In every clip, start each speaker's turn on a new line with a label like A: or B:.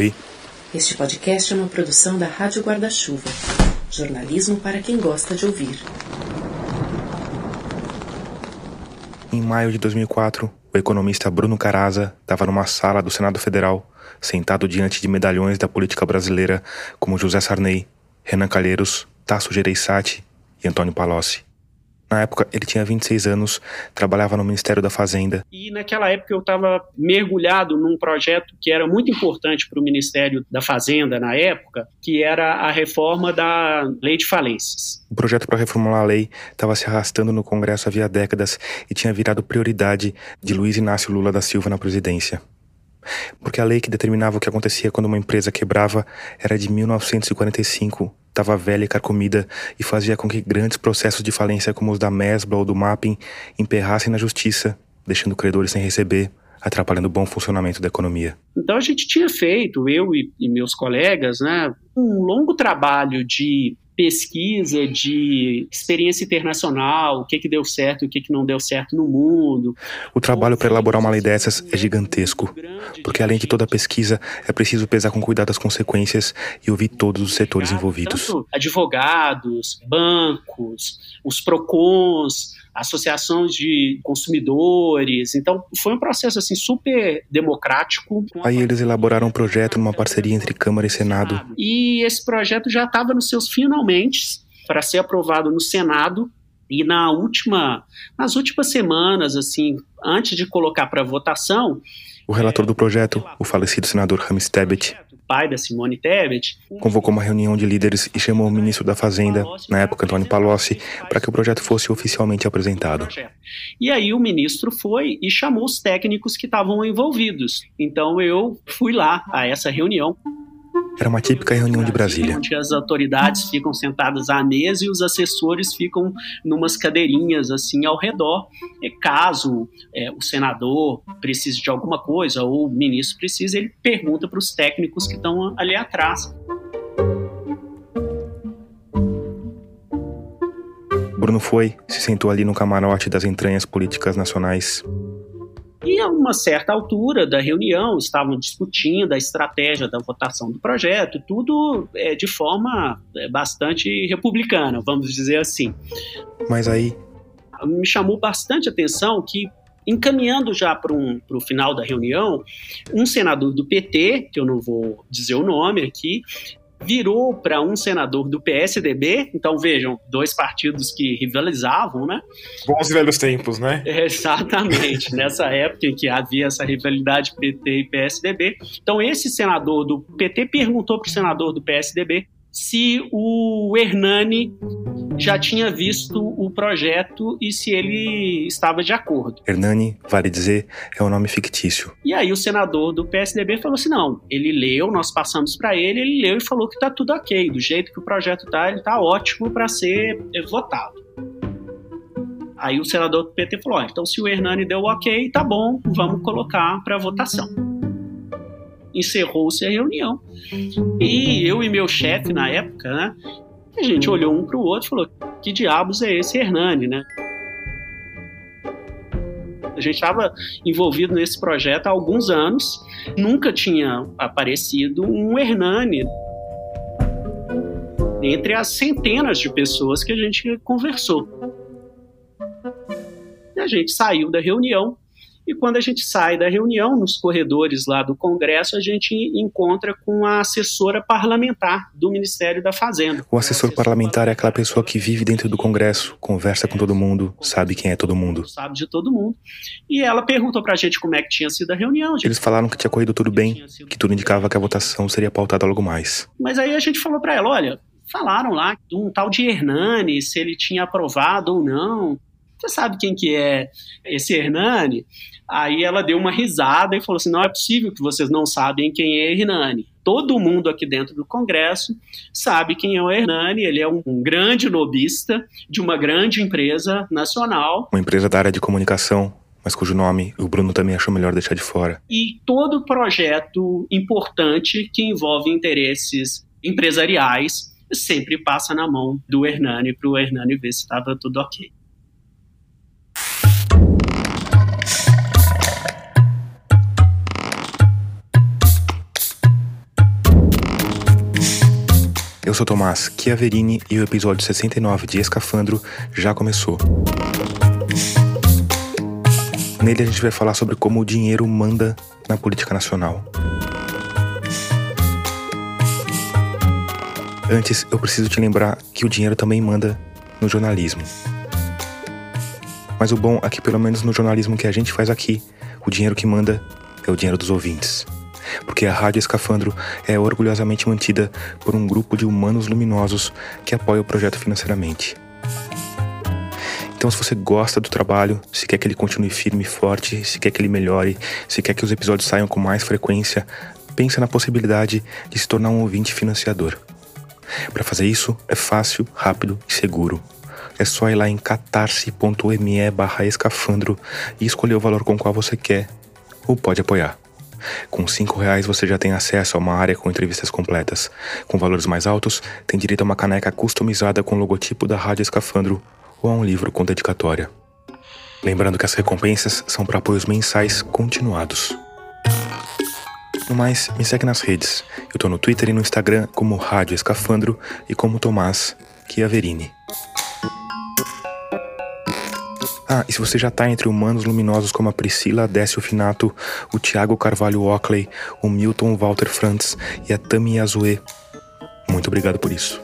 A: Oi.
B: Este podcast é uma produção da Rádio Guarda-Chuva. Jornalismo para quem gosta de ouvir.
A: Em maio de 2004, o economista Bruno Caraza estava numa sala do Senado Federal, sentado diante de medalhões da política brasileira como José Sarney, Renan Calheiros, Tasso Gereissati e Antônio Palocci. Na época, ele tinha 26 anos, trabalhava no Ministério da Fazenda.
C: E naquela época eu estava mergulhado num projeto que era muito importante para o Ministério da Fazenda na época, que era a reforma da Lei de Falências.
A: O projeto para reformular a lei estava se arrastando no Congresso havia décadas e tinha virado prioridade de Luiz Inácio Lula da Silva na presidência. Porque a lei que determinava o que acontecia quando uma empresa quebrava era de 1945 estava velha e carcomida e fazia com que grandes processos de falência como os da Mesbla ou do Mapping emperrassem na justiça, deixando credores sem receber, atrapalhando o bom funcionamento da economia.
C: Então a gente tinha feito, eu e, e meus colegas, né, um longo trabalho de pesquisa de experiência internacional, o que, que deu certo e o que, que não deu certo no mundo.
A: O trabalho para elaborar uma lei dessas é gigantesco, porque além de toda a pesquisa, é preciso pesar com cuidado as consequências e ouvir todos os setores envolvidos.
C: Tanto advogados, bancos, os PROCONs, associações de consumidores. Então, foi um processo assim super democrático.
A: Aí eles elaboraram um projeto numa parceria entre Câmara e Senado.
C: E esse projeto já estava nos seus finalmente para ser aprovado no Senado. E na última, nas últimas semanas, assim, antes de colocar para votação,
A: o relator do projeto, o falecido senador Ramis Tebet,
C: pai da Simone Tebet,
A: convocou uma reunião de líderes e chamou o ministro da Fazenda, na época Antônio Palocci, para que o projeto fosse oficialmente apresentado.
C: E aí o ministro foi e chamou os técnicos que estavam envolvidos. Então eu fui lá a essa reunião.
A: Era uma típica reunião de Brasília.
C: Onde as autoridades ficam sentadas à mesa e os assessores ficam numas cadeirinhas assim ao redor. E caso é, o senador precise de alguma coisa ou o ministro precise, ele pergunta para os técnicos que estão ali atrás.
A: Bruno foi, se sentou ali no camarote das entranhas políticas nacionais.
C: E a uma certa altura da reunião estavam discutindo a estratégia da votação do projeto, tudo é, de forma é, bastante republicana, vamos dizer assim.
A: Mas aí.
C: Me chamou bastante atenção que encaminhando já para um, o final da reunião, um senador do PT, que eu não vou dizer o nome aqui, virou para um senador do PSDB. Então vejam, dois partidos que rivalizavam, né?
D: Bons e velhos tempos, né?
C: Exatamente, nessa época em que havia essa rivalidade PT e PSDB. Então esse senador do PT perguntou para o senador do PSDB se o Hernani já tinha visto o projeto e se ele estava de acordo.
A: Hernani, vale dizer, é um nome fictício.
C: E aí o senador do PSDB falou assim: não, ele leu, nós passamos para ele, ele leu e falou que está tudo ok, do jeito que o projeto está, ele está ótimo para ser votado. Aí o senador do PT falou: então se o Hernani deu ok, tá bom, vamos colocar para votação encerrou-se a reunião. E eu e meu chefe na época, né, a gente olhou um para o outro e falou: que diabos é esse Hernani, né? A gente estava envolvido nesse projeto há alguns anos, nunca tinha aparecido um Hernani entre as centenas de pessoas que a gente conversou. E a gente saiu da reunião e quando a gente sai da reunião, nos corredores lá do Congresso, a gente encontra com a assessora parlamentar do Ministério da Fazenda.
A: O assessor parlamentar é aquela pessoa que vive dentro do Congresso, conversa com todo mundo, sabe quem é todo mundo.
C: Sabe de todo mundo. E ela perguntou pra gente como é que tinha sido a reunião.
A: Eles falaram que tinha corrido tudo bem, que tudo indicava que a votação seria pautada logo mais.
C: Mas aí a gente falou para ela, olha, falaram lá de um tal de Hernani, se ele tinha aprovado ou não. Você sabe quem que é esse Hernani? Aí ela deu uma risada e falou assim: não é possível que vocês não sabem quem é Hernani. Todo mundo aqui dentro do Congresso sabe quem é o Hernani. Ele é um, um grande lobista de uma grande empresa nacional.
A: Uma empresa da área de comunicação, mas cujo nome o Bruno também achou melhor deixar de fora.
C: E todo projeto importante que envolve interesses empresariais sempre passa na mão do Hernani para o Hernani ver se estava tudo ok.
A: Eu sou Tomás Chiaverini e o episódio 69 de Escafandro já começou. Nele a gente vai falar sobre como o dinheiro manda na política nacional. Antes, eu preciso te lembrar que o dinheiro também manda no jornalismo. Mas o bom é que, pelo menos no jornalismo que a gente faz aqui, o dinheiro que manda é o dinheiro dos ouvintes. Porque a Rádio Escafandro é orgulhosamente mantida por um grupo de humanos luminosos que apoia o projeto financeiramente. Então, se você gosta do trabalho, se quer que ele continue firme e forte, se quer que ele melhore, se quer que os episódios saiam com mais frequência, pensa na possibilidade de se tornar um ouvinte financiador. Para fazer isso, é fácil, rápido e seguro. É só ir lá em catarse.me escafandro e escolher o valor com o qual você quer ou pode apoiar. Com cinco reais você já tem acesso a uma área com entrevistas completas. Com valores mais altos, tem direito a uma caneca customizada com o logotipo da Rádio Escafandro ou a um livro com dedicatória. Lembrando que as recompensas são para apoios mensais continuados. No mais, me segue nas redes. Eu tô no Twitter e no Instagram como Rádio Escafandro e como Tomás Chiaverini. Ah, e se você já tá entre humanos luminosos como a Priscila Décio Finato, o Tiago Carvalho Ockley, o Milton Walter Frantz e a Tami Yazue, muito obrigado por isso.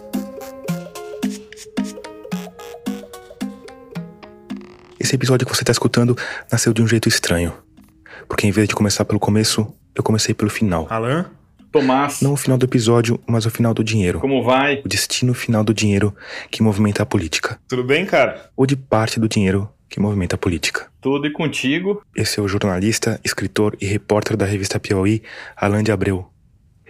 A: Esse episódio que você está escutando nasceu de um jeito estranho. Porque em vez de começar pelo começo, eu comecei pelo final.
D: Alan? Tomás.
A: Não o final do episódio, mas o final do dinheiro.
D: Como vai?
A: O destino final do dinheiro que movimenta a política.
D: Tudo bem, cara?
A: Ou de parte do dinheiro que movimenta a política.
D: Tudo e contigo.
A: Esse é o jornalista, escritor e repórter da revista Piauí, Alain de Abreu.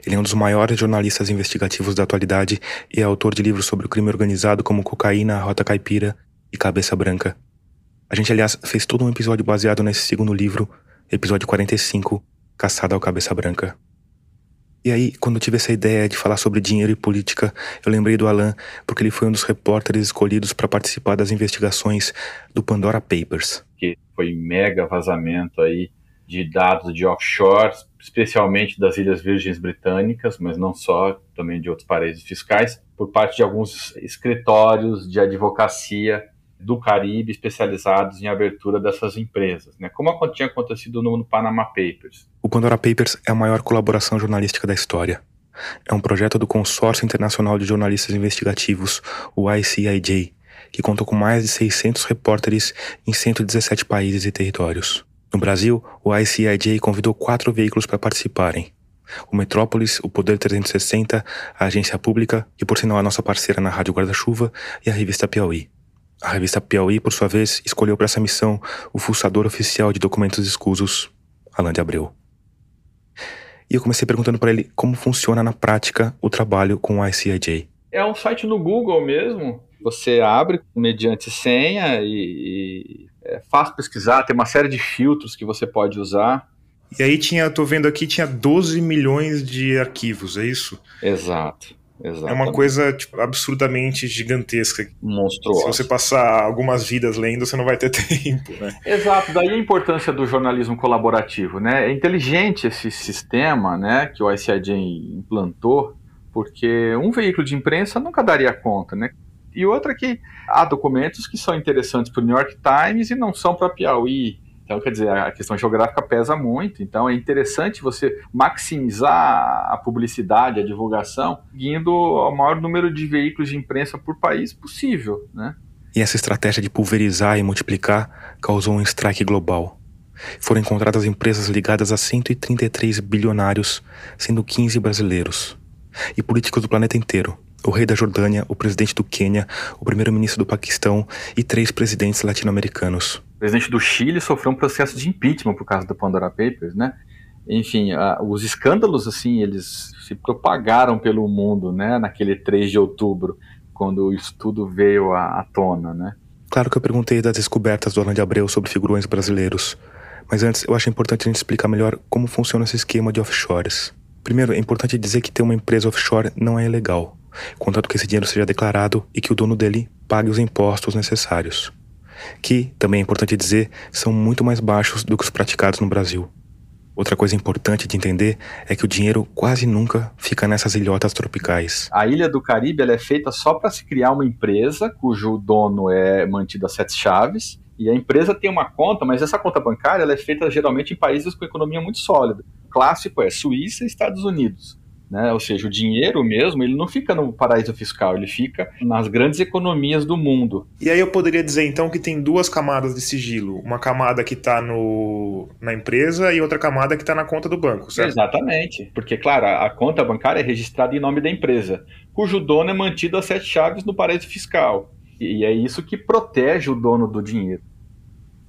A: Ele é um dos maiores jornalistas investigativos da atualidade e é autor de livros sobre o crime organizado como Cocaína, Rota Caipira e Cabeça Branca. A gente, aliás, fez todo um episódio baseado nesse segundo livro, episódio 45, Caçada ao Cabeça Branca. E aí, quando eu tive essa ideia de falar sobre dinheiro e política, eu lembrei do Alan, porque ele foi um dos repórteres escolhidos para participar das investigações do Pandora Papers.
E: Que foi mega vazamento aí de dados de offshore, especialmente das Ilhas Virgens Britânicas, mas não só, também de outros paraísos fiscais, por parte de alguns escritórios de advocacia do Caribe especializados em abertura dessas empresas, né? como tinha acontecido no, Panama Papers.
A: O Pandora Papers é a maior colaboração jornalística da história. É um projeto do Consórcio Internacional de Jornalistas Investigativos, o ICIJ, que contou com mais de 600 repórteres em 117 países e territórios. No Brasil, o ICIJ convidou quatro veículos para participarem. O Metrópolis, o Poder 360, a Agência Pública, que por sinal é nossa parceira na Rádio Guarda-Chuva, e a revista Piauí. A revista Piauí, por sua vez, escolheu para essa missão o fuçador oficial de documentos escusos, Alain de Abreu. E eu comecei perguntando para ele como funciona na prática o trabalho com o ICIJ.
E: É um site no Google mesmo. Você abre mediante senha e, e é fácil pesquisar, tem uma série de filtros que você pode usar.
D: E aí tinha, tô vendo aqui, tinha 12 milhões de arquivos, é isso?
E: Exato. Exatamente.
D: É uma coisa tipo, absurdamente gigantesca.
E: Monstruosa.
D: Se você passar algumas vidas lendo, você não vai ter tempo, né?
E: Exato, daí a importância do jornalismo colaborativo, né? É inteligente esse sistema, né, que o ICIJ implantou, porque um veículo de imprensa nunca daria conta, né? E outra que há documentos que são interessantes para o New York Times e não são para Piauí, então, quer dizer, a questão geográfica pesa muito. Então, é interessante você maximizar a publicidade, a divulgação, seguindo o maior número de veículos de imprensa por país possível, né?
A: E essa estratégia de pulverizar e multiplicar causou um strike global. Foram encontradas empresas ligadas a 133 bilionários, sendo 15 brasileiros. E políticos do planeta inteiro. O rei da Jordânia, o presidente do Quênia, o primeiro-ministro do Paquistão e três presidentes latino-americanos.
E: O presidente do Chile sofreu um processo de impeachment por causa do Pandora Papers, né? Enfim, a, os escândalos, assim, eles se propagaram pelo mundo, né? Naquele 3 de outubro, quando o estudo veio à, à tona, né?
A: Claro que eu perguntei das descobertas do Alan de Abreu sobre figurões brasileiros. Mas antes, eu acho importante a gente explicar melhor como funciona esse esquema de offshores. Primeiro, é importante dizer que ter uma empresa offshore não é ilegal, contanto que esse dinheiro seja declarado e que o dono dele pague os impostos necessários que, também é importante dizer, são muito mais baixos do que os praticados no Brasil. Outra coisa importante de entender é que o dinheiro quase nunca fica nessas ilhotas tropicais.
E: A ilha do Caribe é feita só para se criar uma empresa cujo dono é mantido a sete chaves e a empresa tem uma conta, mas essa conta bancária é feita geralmente em países com economia muito sólida. O clássico é Suíça e Estados Unidos. Né? Ou seja, o dinheiro mesmo, ele não fica no paraíso fiscal, ele fica nas grandes economias do mundo.
D: E aí eu poderia dizer então que tem duas camadas de sigilo, uma camada que está na empresa e outra camada que está na conta do banco, certo?
E: Exatamente, porque claro, a, a conta bancária é registrada em nome da empresa, cujo dono é mantido a sete chaves no paraíso fiscal. E é isso que protege o dono do dinheiro.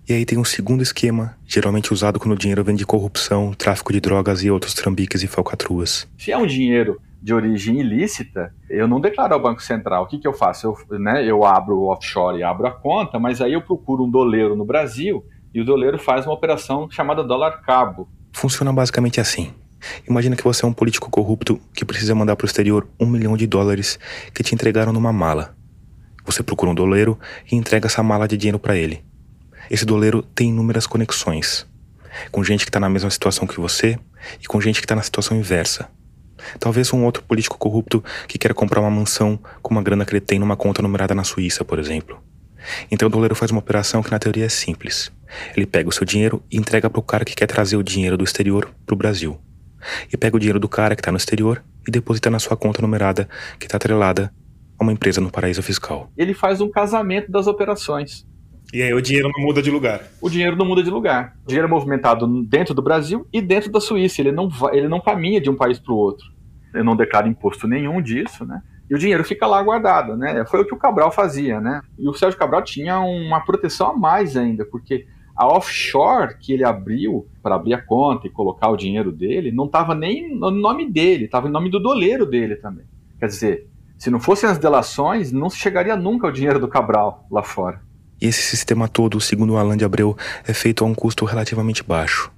A: E aí tem um segundo esquema, geralmente usado quando o dinheiro vem de corrupção, tráfico de drogas e outros trambiques e falcatruas.
E: Se é um dinheiro de origem ilícita, eu não declaro ao Banco Central. O que, que eu faço? Eu, né, eu abro o offshore e abro a conta, mas aí eu procuro um doleiro no Brasil e o doleiro faz uma operação chamada dólar cabo.
A: Funciona basicamente assim. Imagina que você é um político corrupto que precisa mandar para o exterior um milhão de dólares que te entregaram numa mala. Você procura um doleiro e entrega essa mala de dinheiro para ele. Esse doleiro tem inúmeras conexões, com gente que está na mesma situação que você e com gente que está na situação inversa. Talvez um outro político corrupto que quer comprar uma mansão com uma grana que ele tem numa conta numerada na Suíça, por exemplo. Então o doleiro faz uma operação que na teoria é simples. Ele pega o seu dinheiro e entrega para o cara que quer trazer o dinheiro do exterior para o Brasil. E pega o dinheiro do cara que está no exterior e deposita na sua conta numerada que está atrelada a uma empresa no paraíso fiscal.
E: Ele faz um casamento das operações.
D: E aí o dinheiro não muda de lugar.
E: O dinheiro não muda de lugar. O dinheiro é movimentado dentro do Brasil e dentro da Suíça. Ele não, vai, ele não caminha de um país para o outro. Eu não declaro imposto nenhum disso, né? E o dinheiro fica lá guardado, né? Foi o que o Cabral fazia, né? E o Sérgio Cabral tinha uma proteção a mais ainda, porque a offshore que ele abriu para abrir a conta e colocar o dinheiro dele não estava nem no nome dele, estava em nome do doleiro dele também. Quer dizer, se não fossem as delações, não chegaria nunca o dinheiro do Cabral lá fora.
A: E esse sistema todo, segundo o Alan de Abreu, é feito a um custo relativamente baixo.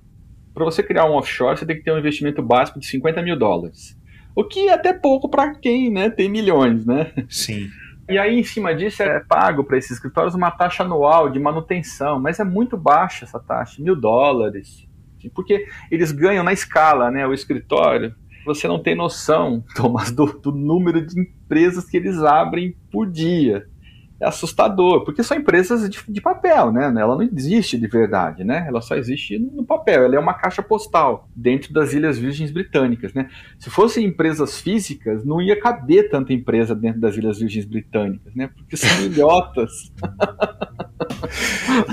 E: Para você criar um offshore, você tem que ter um investimento básico de 50 mil dólares. O que é até pouco para quem né, tem milhões, né?
D: Sim.
E: E aí, em cima disso, é pago para esses escritórios uma taxa anual de manutenção, mas é muito baixa essa taxa, mil dólares. Porque eles ganham na escala, né? O escritório, você não tem noção, Thomas, do, do número de empresas que eles abrem por dia é assustador, porque são empresas de, de, papel, né? Ela não existe de verdade, né? Ela só existe no papel. Ela é uma caixa postal dentro das Ilhas Virgens Britânicas, né? Se fossem empresas físicas, não ia caber tanta empresa dentro das Ilhas Virgens Britânicas, né? Porque são ilhotas.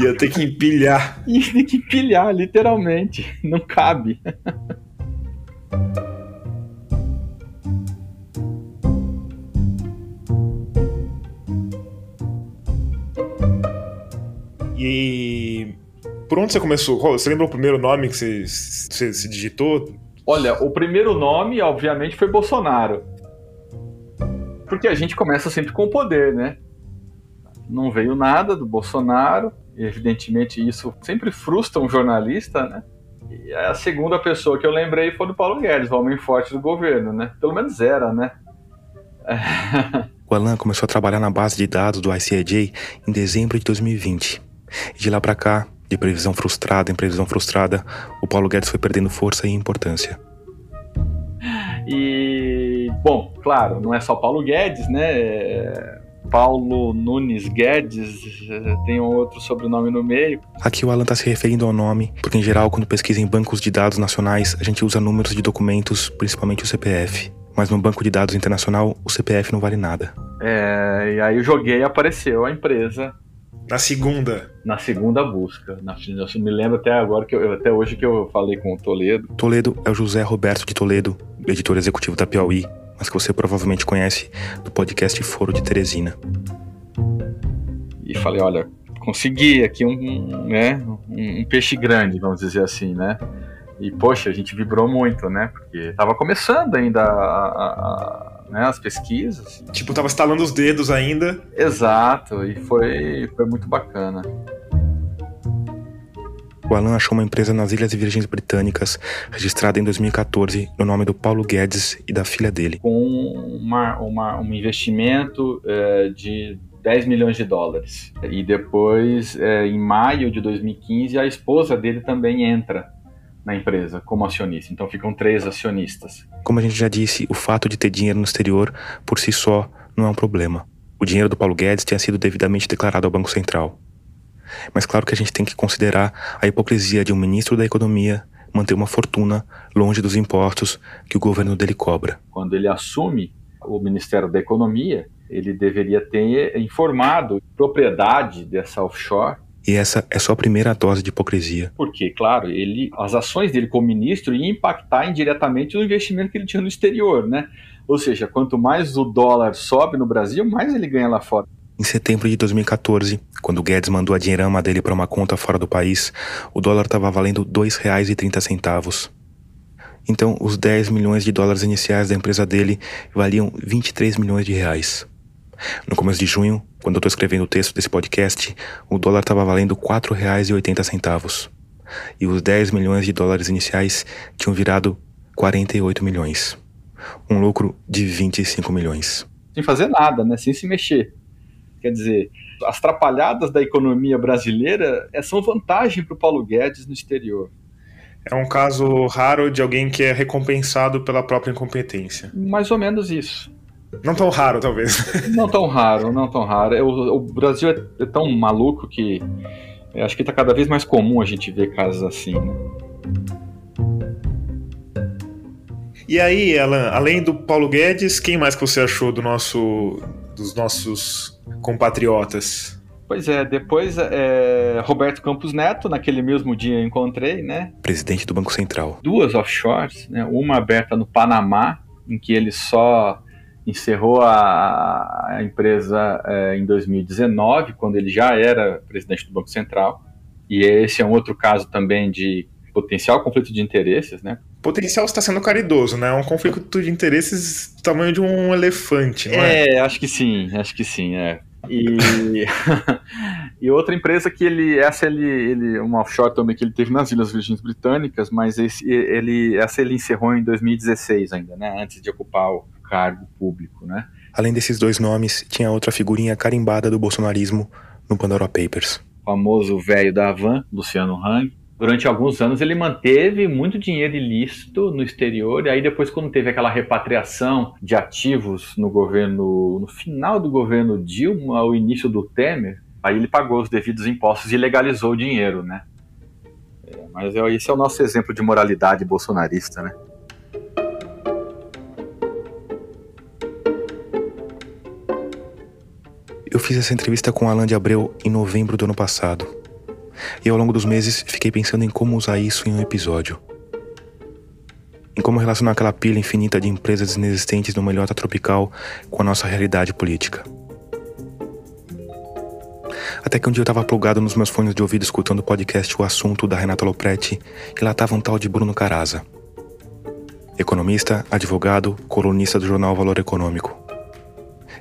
D: ia ter que empilhar.
E: Ia ter que empilhar, literalmente. Não cabe.
D: E por onde você começou? Você lembra o primeiro nome que você, você se digitou?
E: Olha, o primeiro nome, obviamente, foi Bolsonaro. Porque a gente começa sempre com o poder, né? Não veio nada do Bolsonaro, e evidentemente isso sempre frustra um jornalista, né? E a segunda pessoa que eu lembrei foi do Paulo Guedes, o homem forte do governo, né? Pelo menos era, né?
A: O Alan começou a trabalhar na base de dados do ICIJ em dezembro de 2020. E de lá para cá, de previsão frustrada em previsão frustrada, o Paulo Guedes foi perdendo força e importância.
E: E, bom, claro, não é só Paulo Guedes, né? É Paulo Nunes Guedes, tem um outro sobrenome no meio.
A: Aqui o Alan está se referindo ao nome, porque em geral, quando pesquisa em bancos de dados nacionais, a gente usa números de documentos, principalmente o CPF. Mas no banco de dados internacional, o CPF não vale nada.
E: É, e aí eu joguei e apareceu a empresa
D: na segunda.
E: Na segunda busca. Na, eu me lembro até agora, que eu, até hoje que eu falei com o Toledo.
A: Toledo é o José Roberto de Toledo, editor executivo da Piauí, mas que você provavelmente conhece do podcast Foro de Teresina.
E: E falei, olha, consegui aqui um, né, um, um peixe grande, vamos dizer assim, né? E, poxa, a gente vibrou muito, né? Porque tava começando ainda a, a né, as pesquisas.
D: Tipo, tava estalando os dedos ainda.
E: Exato, e foi, foi muito bacana.
A: O Alan achou uma empresa nas Ilhas Virgens Britânicas, registrada em 2014, no nome do Paulo Guedes e da filha dele.
E: Com uma, uma um investimento é, de 10 milhões de dólares. E depois, é, em maio de 2015, a esposa dele também entra na empresa como acionista. Então ficam três acionistas.
A: Como a gente já disse, o fato de ter dinheiro no exterior por si só não é um problema. O dinheiro do Paulo Guedes tinha sido devidamente declarado ao Banco Central. Mas claro que a gente tem que considerar a hipocrisia de um ministro da Economia manter uma fortuna longe dos impostos que o governo dele cobra.
E: Quando ele assume o Ministério da Economia, ele deveria ter informado propriedade dessa offshore.
A: E essa é só a primeira dose de hipocrisia.
E: Porque, claro, ele, as ações dele como ministro iam impactar indiretamente no investimento que ele tinha no exterior, né? Ou seja, quanto mais o dólar sobe no Brasil, mais ele ganha lá fora.
A: Em setembro de 2014, quando Guedes mandou a dinheirama dele para uma conta fora do país, o dólar estava valendo R$ 2,30. Então, os 10 milhões de dólares iniciais da empresa dele valiam 23 milhões de reais. No começo de junho, quando eu estou escrevendo o texto desse podcast, o dólar estava valendo R$ 4,80. E os 10 milhões de dólares iniciais tinham virado 48 milhões. Um lucro de 25 milhões.
E: Sem fazer nada, né? Sem se mexer. Quer dizer, as trapalhadas da economia brasileira é, são vantagem para o Paulo Guedes no exterior.
D: É um caso raro de alguém que é recompensado pela própria incompetência.
E: Mais ou menos isso.
D: Não tão raro, talvez.
E: Não tão raro, não tão raro. O, o Brasil é, é, tão maluco que acho que está cada vez mais comum a gente ver casos assim. Né?
D: E aí, Alan, além do Paulo Guedes, quem mais que você achou do nosso, dos nossos compatriotas.
E: Pois é, depois é, Roberto Campos Neto, naquele mesmo dia eu encontrei, né?
A: Presidente do Banco Central.
E: Duas offshores, né? Uma aberta no Panamá, em que ele só encerrou a, a empresa é, em 2019, quando ele já era presidente do Banco Central. E esse é um outro caso também de potencial conflito de interesses, né?
D: Potencial está sendo caridoso, né? É um conflito de interesses do tamanho de um elefante, não
E: é? É, acho que sim, acho que sim, é. E, e outra empresa que ele, essa ele, ele, uma offshore também que ele teve nas Ilhas Virgens Britânicas, mas esse, ele, essa ele encerrou em 2016 ainda, né, antes de ocupar o cargo público, né.
A: Além desses dois nomes, tinha outra figurinha carimbada do bolsonarismo no Pandora Papers.
E: O famoso velho da Havan, Luciano Hang, durante alguns anos ele manteve muito dinheiro ilícito no exterior, e aí depois quando teve aquela repatriação de ativos no governo, no final do governo Dilma, ao início do Temer, aí ele pagou os devidos impostos e legalizou o dinheiro, né? É, mas é, esse é o nosso exemplo de moralidade bolsonarista, né?
A: Eu fiz essa entrevista com Alain de Abreu em novembro do ano passado. E ao longo dos meses fiquei pensando em como usar isso em um episódio. Em como relacionar aquela pilha infinita de empresas inexistentes no melhor tropical com a nossa realidade política. Até que um dia eu estava plugado nos meus fones de ouvido escutando o podcast O Assunto da Renata Lopretti e lá estava um tal de Bruno Caraza. Economista, advogado, colunista do jornal Valor Econômico.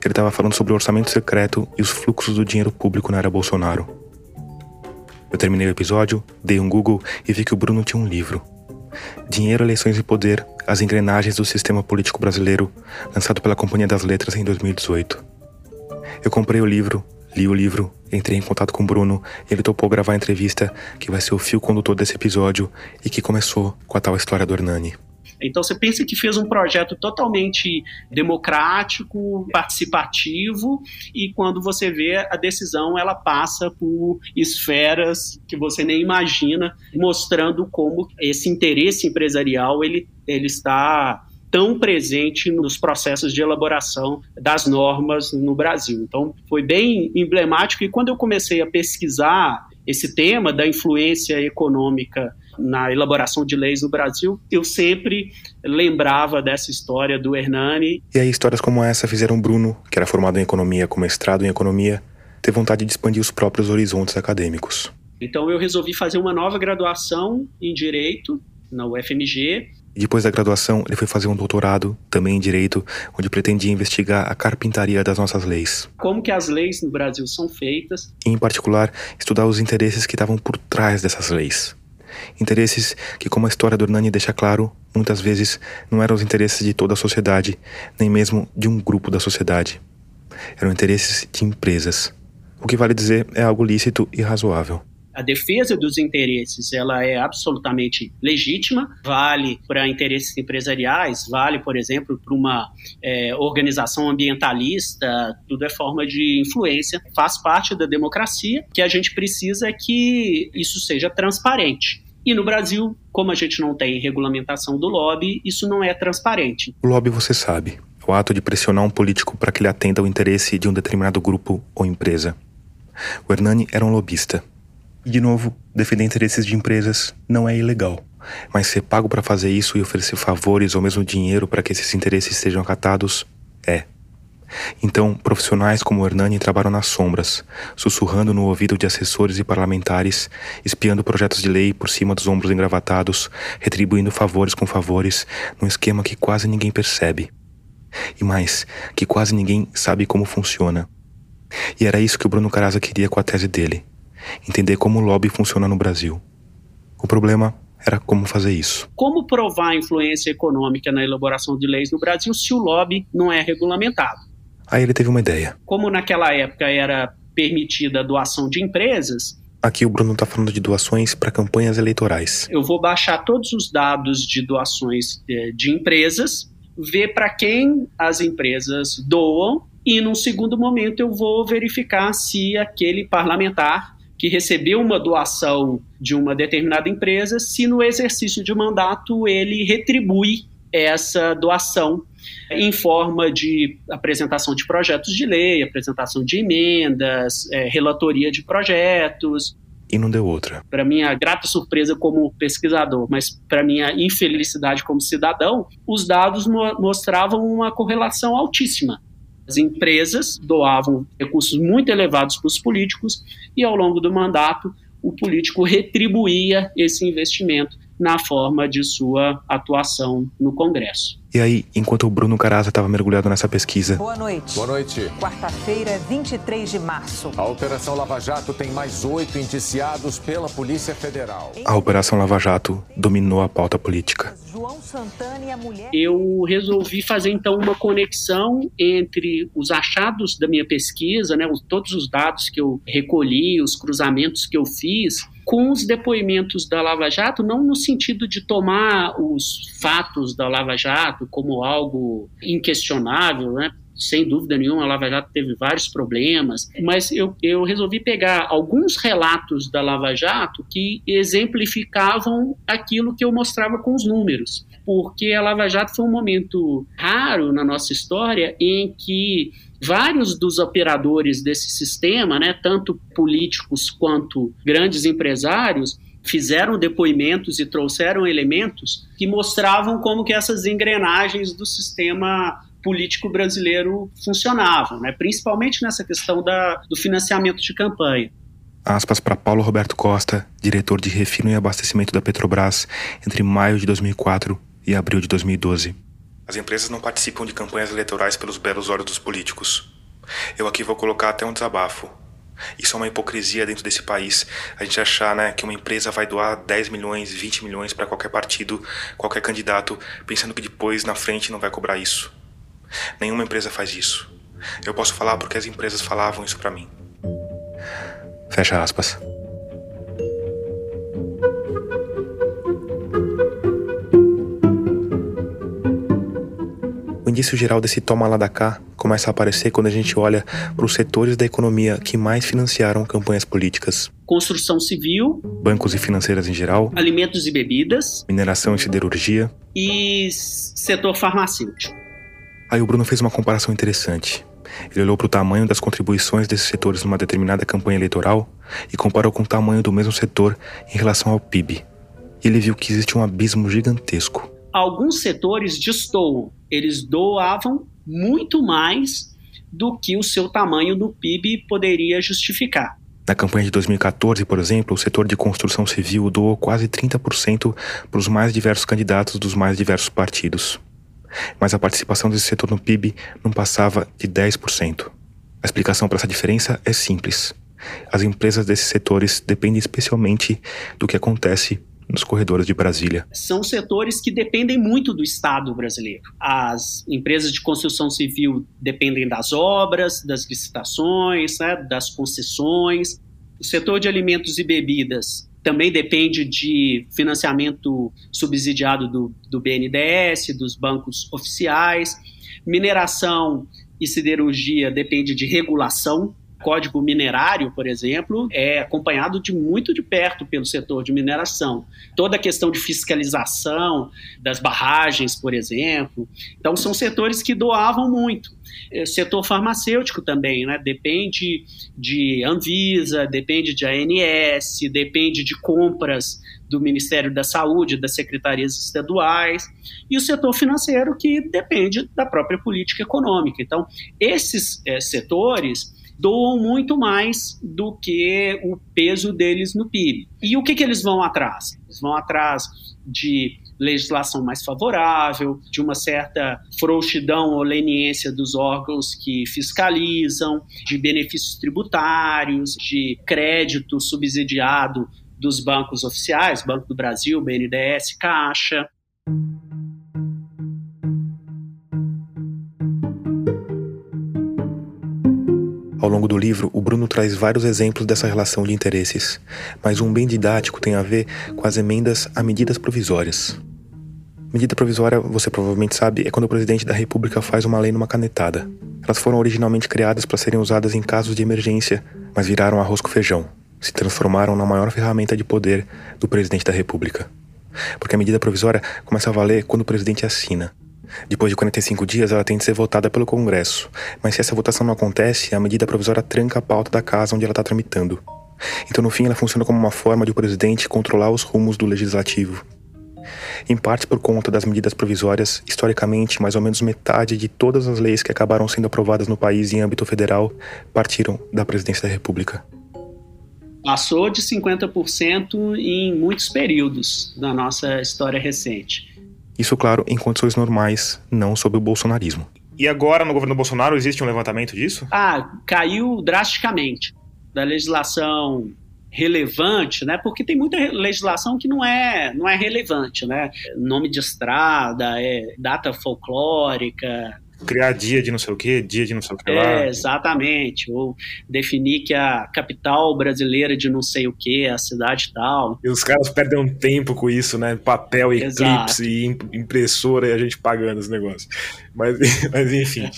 A: Ele estava falando sobre o orçamento secreto e os fluxos do dinheiro público na era Bolsonaro. Eu terminei o episódio, dei um Google e vi que o Bruno tinha um livro. Dinheiro, Eleições e Poder: As Engrenagens do Sistema Político Brasileiro, lançado pela Companhia das Letras em 2018. Eu comprei o livro, li o livro, entrei em contato com o Bruno e ele topou gravar a entrevista que vai ser o fio condutor desse episódio e que começou com a tal história do Hernani.
C: Então você pensa que fez um projeto totalmente democrático, participativo, e quando você vê a decisão, ela passa por esferas que você nem imagina, mostrando como esse interesse empresarial ele, ele está tão presente nos processos de elaboração das normas no Brasil. Então, foi bem emblemático e quando eu comecei a pesquisar esse tema da influência econômica na elaboração de leis no Brasil, eu sempre lembrava dessa história do Hernani.
A: E aí histórias como essa fizeram Bruno, que era formado em economia com mestrado em economia, ter vontade de expandir os próprios horizontes acadêmicos.
C: Então eu resolvi fazer uma nova graduação em direito na UFMG.
A: E depois da graduação, ele foi fazer um doutorado, também em direito, onde pretendia investigar a carpintaria das nossas leis.
C: Como que as leis no Brasil são feitas?
A: E, em particular, estudar os interesses que estavam por trás dessas leis. Interesses que, como a história do Hernani deixa claro, muitas vezes não eram os interesses de toda a sociedade, nem mesmo de um grupo da sociedade. Eram interesses de empresas. O que vale dizer é algo lícito e razoável.
C: a defesa dos interesses ela é absolutamente legítima, vale para interesses empresariais, vale, por exemplo, para uma é, organização ambientalista, tudo é forma de influência, faz parte da democracia, que a gente precisa que isso seja transparente. E no Brasil, como a gente não tem regulamentação do lobby, isso não é transparente.
A: O lobby, você sabe, é o ato de pressionar um político para que ele atenda ao interesse de um determinado grupo ou empresa. O Hernani era um lobista e, de novo, defender interesses de empresas não é ilegal. Mas ser pago para fazer isso e oferecer favores ou mesmo dinheiro para que esses interesses sejam acatados é. Então, profissionais como Hernani trabalham nas sombras, sussurrando no ouvido de assessores e parlamentares, espiando projetos de lei por cima dos ombros engravatados, retribuindo favores com favores, num esquema que quase ninguém percebe. E mais, que quase ninguém sabe como funciona. E era isso que o Bruno Caraza queria com a tese dele entender como o lobby funciona no Brasil. O problema era como fazer isso.
C: Como provar influência econômica na elaboração de leis no Brasil se o lobby não é regulamentado?
A: Aí ele teve uma ideia.
C: Como naquela época era permitida a doação de empresas,
A: Aqui o Bruno está falando de doações para campanhas eleitorais.
C: Eu vou baixar todos os dados de doações eh, de empresas, ver para quem as empresas doam e, num segundo momento, eu vou verificar se aquele parlamentar que recebeu uma doação de uma determinada empresa, se no exercício de mandato ele retribui essa doação em forma de apresentação de projetos de lei, apresentação de emendas, é, relatoria de projetos.
A: E não deu outra.
C: Para minha grata surpresa como pesquisador, mas para minha infelicidade como cidadão, os dados mo mostravam uma correlação altíssima as empresas doavam recursos muito elevados para os políticos e, ao longo do mandato, o político retribuía esse investimento na forma de sua atuação no Congresso.
A: E aí, enquanto o Bruno Caraza estava mergulhado nessa pesquisa.
F: Boa noite.
G: Boa noite.
F: Quarta-feira, 23 de março.
G: A Operação Lava Jato tem mais oito indiciados pela Polícia Federal.
A: A Operação Lava Jato dominou a pauta política.
F: João Santana e a mulher.
C: Eu resolvi fazer então uma conexão entre os achados da minha pesquisa, né, todos os dados que eu recolhi, os cruzamentos que eu fiz, com os depoimentos da Lava Jato, não no sentido de tomar os fatos da Lava Jato como algo inquestionável, né? sem dúvida nenhuma, a Lava Jato teve vários problemas, mas eu, eu resolvi pegar alguns relatos da Lava Jato que exemplificavam aquilo que eu mostrava com os números. Porque a Lava Jato foi um momento raro na nossa história em que vários dos operadores desse sistema, né, tanto políticos quanto grandes empresários, fizeram depoimentos e trouxeram elementos que mostravam como que essas engrenagens do sistema político brasileiro funcionavam, né? principalmente nessa questão da, do financiamento de campanha.
A: Aspas para Paulo Roberto Costa, diretor de refino e abastecimento da Petrobras, entre maio de 2004 e abril de 2012. As empresas não participam de campanhas eleitorais pelos belos olhos dos políticos. Eu aqui vou colocar até um desabafo. Isso é uma hipocrisia dentro desse país. A gente achar né, que uma empresa vai doar 10 milhões, 20 milhões para qualquer partido, qualquer candidato, pensando que depois, na frente, não vai cobrar isso. Nenhuma empresa faz isso. Eu posso falar porque as empresas falavam isso para mim. Fecha aspas. Indício geral desse toma lá da cá começa a aparecer quando a gente olha para os setores da economia que mais financiaram campanhas políticas.
C: Construção civil,
A: bancos e financeiras em geral,
C: alimentos e bebidas,
A: mineração e siderurgia
C: e setor farmacêutico.
A: Aí o Bruno fez uma comparação interessante. Ele olhou para o tamanho das contribuições desses setores numa determinada campanha eleitoral e comparou com o tamanho do mesmo setor em relação ao PIB. E ele viu que existe um abismo gigantesco
C: alguns setores destoam, eles doavam muito mais do que o seu tamanho do PIB poderia justificar.
A: Na campanha de 2014, por exemplo, o setor de construção civil doou quase 30% para os mais diversos candidatos dos mais diversos partidos. Mas a participação desse setor no PIB não passava de 10%. A explicação para essa diferença é simples. As empresas desses setores dependem especialmente do que acontece nos corredores de Brasília.
C: São setores que dependem muito do Estado brasileiro. As empresas de construção civil dependem das obras, das licitações, né, das concessões. O setor de alimentos e bebidas também depende de financiamento subsidiado do, do BNDES, dos bancos oficiais. Mineração e siderurgia depende de regulação Código Minerário, por exemplo, é acompanhado de muito de perto pelo setor de mineração. Toda a questão de fiscalização das barragens, por exemplo. Então, são setores que doavam muito. É, setor farmacêutico também, né? Depende de Anvisa, depende de ANS, depende de compras do Ministério da Saúde, das secretarias estaduais, e o setor financeiro, que depende da própria política econômica. Então, esses é, setores doam muito mais do que o peso deles no PIB. E o que, que eles vão atrás? Eles vão atrás de legislação mais favorável, de uma certa frouxidão ou leniência dos órgãos que fiscalizam, de benefícios tributários, de crédito subsidiado dos bancos oficiais, Banco do Brasil, BNDES, Caixa.
A: Ao longo do livro, o Bruno traz vários exemplos dessa relação de interesses, mas um bem didático tem a ver com as emendas a medidas provisórias. Medida provisória, você provavelmente sabe, é quando o presidente da República faz uma lei numa canetada. Elas foram originalmente criadas para serem usadas em casos de emergência, mas viraram arroz com feijão. Se transformaram na maior ferramenta de poder do presidente da República. Porque a medida provisória começa a valer quando o presidente assina. Depois de 45 dias, ela tem de ser votada pelo Congresso, mas se essa votação não acontece, a medida provisória tranca a pauta da casa onde ela está tramitando. Então, no fim, ela funciona como uma forma de o presidente controlar os rumos do legislativo. Em parte por conta das medidas provisórias, historicamente, mais ou menos metade de todas as leis que acabaram sendo aprovadas no país em âmbito federal partiram da presidência da República.
C: Passou de 50% em muitos períodos da nossa história recente.
A: Isso, claro, em condições normais, não sob o bolsonarismo.
D: E agora, no governo Bolsonaro, existe um levantamento disso?
C: Ah, caiu drasticamente. Da legislação relevante, né? Porque tem muita legislação que não é, não é relevante, né? Nome de estrada, é data folclórica,
D: criar dia de não sei o que, dia de não sei o que
C: é,
D: lá.
C: Exatamente. Ou definir que a capital brasileira de não sei o que é a cidade tal.
D: E os caras perdem um tempo com isso, né? Papel, eclipse e impressora e a gente pagando os negócios. Mas, mas enfim,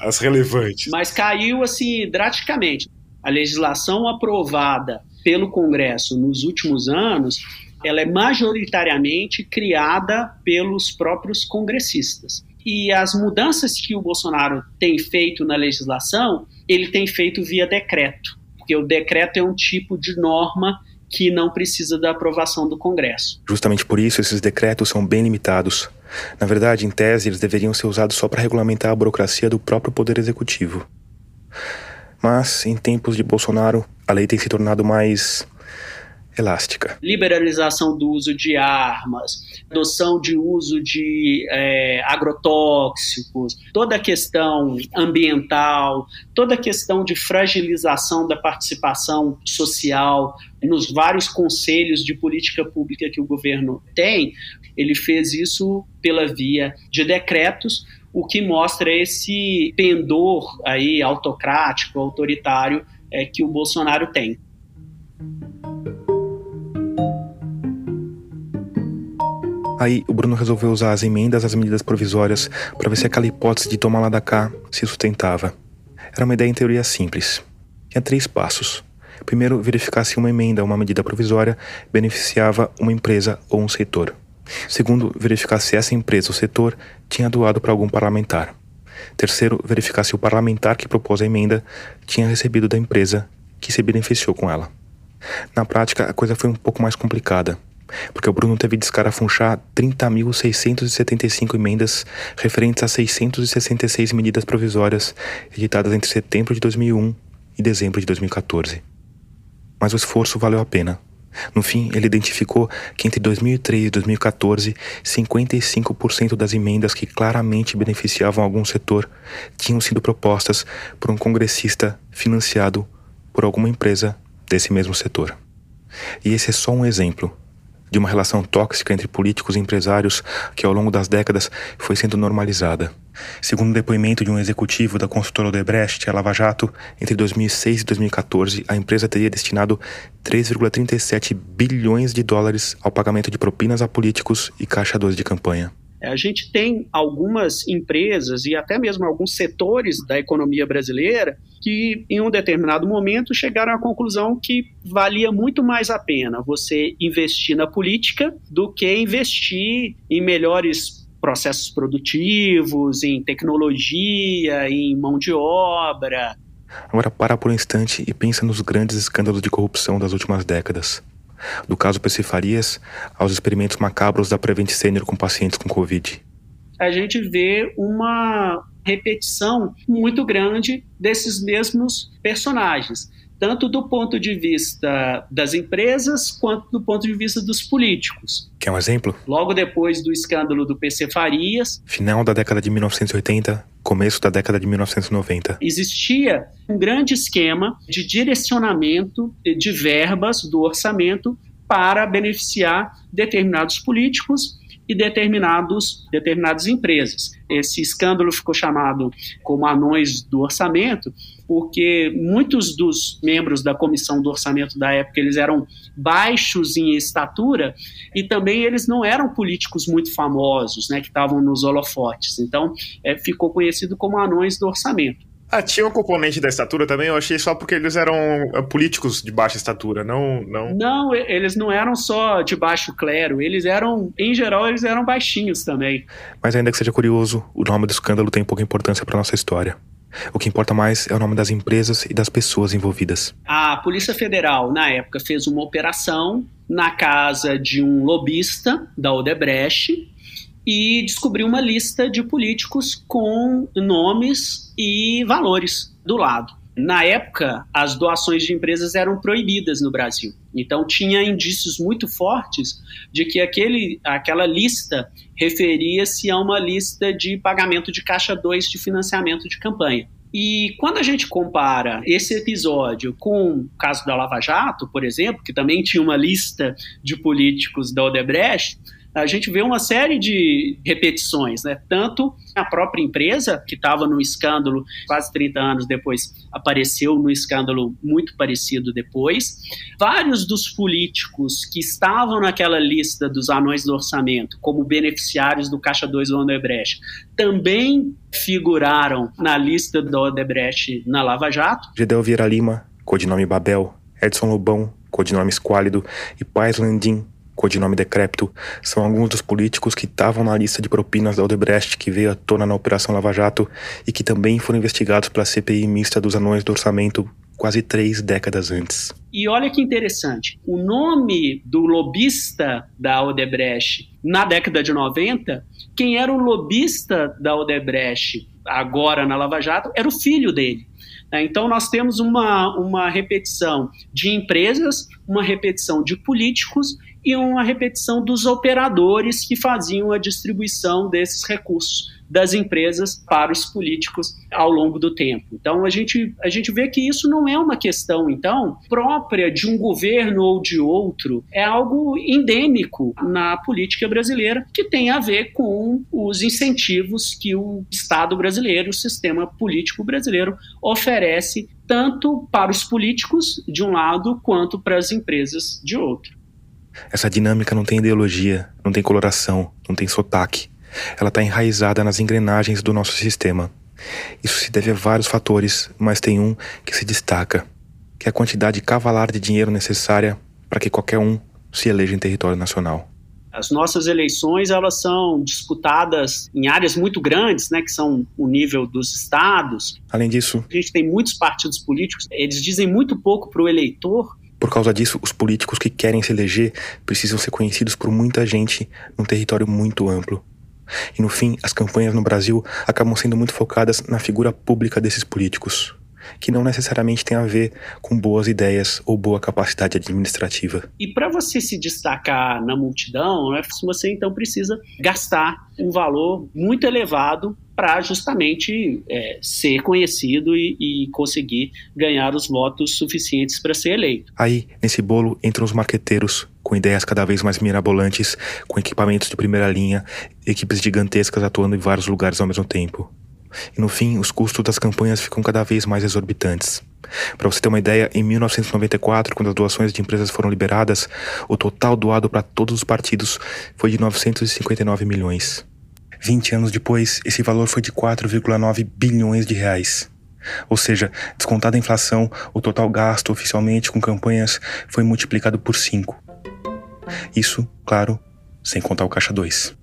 D: as relevantes.
C: Mas caiu assim drasticamente. A legislação aprovada pelo Congresso nos últimos anos ela é majoritariamente criada pelos próprios congressistas. E as mudanças que o Bolsonaro tem feito na legislação, ele tem feito via decreto, porque o decreto é um tipo de norma que não precisa da aprovação do Congresso.
A: Justamente por isso, esses decretos são bem limitados. Na verdade, em tese, eles deveriam ser usados só para regulamentar a burocracia do próprio Poder Executivo. Mas, em tempos de Bolsonaro, a lei tem se tornado mais elástica.
C: Liberalização do uso de armas, adoção de uso de é, agrotóxicos, toda a questão ambiental, toda a questão de fragilização da participação social nos vários conselhos de política pública que o governo tem, ele fez isso pela via de decretos, o que mostra esse pendor aí autocrático, autoritário é, que o Bolsonaro tem.
A: Aí o Bruno resolveu usar as emendas às medidas provisórias para ver se aquela hipótese de tomar lá da cá se sustentava. Era uma ideia em teoria simples. Tinha três passos. Primeiro, verificar se uma emenda a uma medida provisória beneficiava uma empresa ou um setor. Segundo, verificar se essa empresa ou setor tinha doado para algum parlamentar. Terceiro, verificar se o parlamentar que propôs a emenda tinha recebido da empresa que se beneficiou com ela. Na prática, a coisa foi um pouco mais complicada porque o Bruno teve de escarafunchar 30.675 emendas referentes a 666 medidas provisórias editadas entre setembro de 2001 e dezembro de 2014. Mas o esforço valeu a pena. No fim, ele identificou que entre 2003 e 2014, 55% das emendas que claramente beneficiavam algum setor tinham sido propostas por um congressista financiado por alguma empresa desse mesmo setor. E esse é só um exemplo de uma relação tóxica entre políticos e empresários que ao longo das décadas foi sendo normalizada. Segundo o depoimento de um executivo da consultora Odebrecht, a Lava Jato, entre 2006 e 2014, a empresa teria destinado 3,37 bilhões de dólares ao pagamento de propinas a políticos e caixadores de campanha.
C: A gente tem algumas empresas e até mesmo alguns setores da economia brasileira que, em um determinado momento, chegaram à conclusão que valia muito mais a pena você investir na política do que investir em melhores processos produtivos, em tecnologia, em mão de obra.
A: Agora para por um instante e pensa nos grandes escândalos de corrupção das últimas décadas. Do caso PC Farias aos experimentos macabros da Prevent Senior com pacientes com Covid.
C: A gente vê uma repetição muito grande desses mesmos personagens tanto do ponto de vista das empresas quanto do ponto de vista dos políticos.
A: Quer um exemplo?
C: Logo depois do escândalo do PC Farias.
A: Final da década de 1980, começo da década de 1990.
C: Existia um grande esquema de direcionamento de verbas do orçamento para beneficiar determinados políticos e determinados, determinadas empresas. Esse escândalo ficou chamado como anões do orçamento, porque muitos dos membros da comissão do orçamento da época eles eram baixos em estatura e também eles não eram políticos muito famosos, né, que estavam nos holofotes. Então, é, ficou conhecido como anões do orçamento.
D: Ah, tinha um componente da estatura também, eu achei só porque eles eram eh, políticos de baixa estatura, não, não...
C: Não, eles não eram só de baixo clero, eles eram, em geral, eles eram baixinhos também.
A: Mas ainda que seja curioso, o nome do escândalo tem pouca importância para nossa história. O que importa mais é o nome das empresas e das pessoas envolvidas.
C: A Polícia Federal, na época, fez uma operação na casa de um lobista da Odebrecht, e descobriu uma lista de políticos com nomes e valores do lado. Na época, as doações de empresas eram proibidas no Brasil. Então, tinha indícios muito fortes de que aquele, aquela lista referia-se a uma lista de pagamento de caixa 2 de financiamento de campanha. E quando a gente compara esse episódio com o caso da Lava Jato, por exemplo, que também tinha uma lista de políticos da Odebrecht, a gente vê uma série de repetições, né? Tanto a própria empresa, que estava no escândalo quase 30 anos depois, apareceu no escândalo muito parecido depois. Vários dos políticos que estavam naquela lista dos anões do orçamento, como beneficiários do Caixa 2 do Odebrecht, também figuraram na lista do Odebrecht na Lava Jato.
A: Gedel Vieira Lima, codinome Babel, Edson Lobão, codinome Esquálido, e Paz Landim, codinome Decrépito, são alguns dos políticos que estavam na lista de propinas da Odebrecht que veio à tona na Operação Lava Jato e que também foram investigados pela CPI mista dos anões do orçamento quase três décadas antes.
C: E olha que interessante, o nome do lobista da Odebrecht na década de 90, quem era o lobista da Odebrecht agora na Lava Jato era o filho dele. Né? Então, nós temos uma, uma repetição de empresas, uma repetição de políticos e uma repetição dos operadores que faziam a distribuição desses recursos das empresas para os políticos ao longo do tempo. Então a gente, a gente vê que isso não é uma questão então própria de um governo ou de outro, é algo endêmico na política brasileira que tem a ver com os incentivos que o Estado brasileiro, o sistema político brasileiro oferece tanto para os políticos de um lado quanto para as empresas de outro.
A: Essa dinâmica não tem ideologia, não tem coloração, não tem sotaque. Ela está enraizada nas engrenagens do nosso sistema. Isso se deve a vários fatores, mas tem um que se destaca, que é a quantidade cavalar de dinheiro necessária para que qualquer um se eleja em território nacional.
C: As nossas eleições elas são disputadas em áreas muito grandes, né, que são o nível dos estados.
A: Além disso,
C: a gente tem muitos partidos políticos. Eles dizem muito pouco para o eleitor
A: por causa disso, os políticos que querem se eleger precisam ser conhecidos por muita gente num território muito amplo. E no fim, as campanhas no Brasil acabam sendo muito focadas na figura pública desses políticos. Que não necessariamente tem a ver com boas ideias ou boa capacidade administrativa.
C: E para você se destacar na multidão, né, você então precisa gastar um valor muito elevado para justamente é, ser conhecido e, e, conseguir ganhar os votos suficientes para ser eleito.
A: Aí, nesse bolo, entram os marqueteiros com ideias cada vez mais mirabolantes, com equipamentos de primeira linha, equipes gigantescas atuando em vários lugares ao mesmo tempo. E no fim, os custos das campanhas ficam cada vez mais exorbitantes. Para você ter uma ideia, em 1994, quando as doações de empresas foram liberadas, o total doado para todos os partidos foi de 959 milhões. 20 anos depois, esse valor foi de 4,9 bilhões de reais. Ou seja, descontada a inflação, o total gasto oficialmente com campanhas foi multiplicado por 5. Isso, claro, sem contar o caixa 2.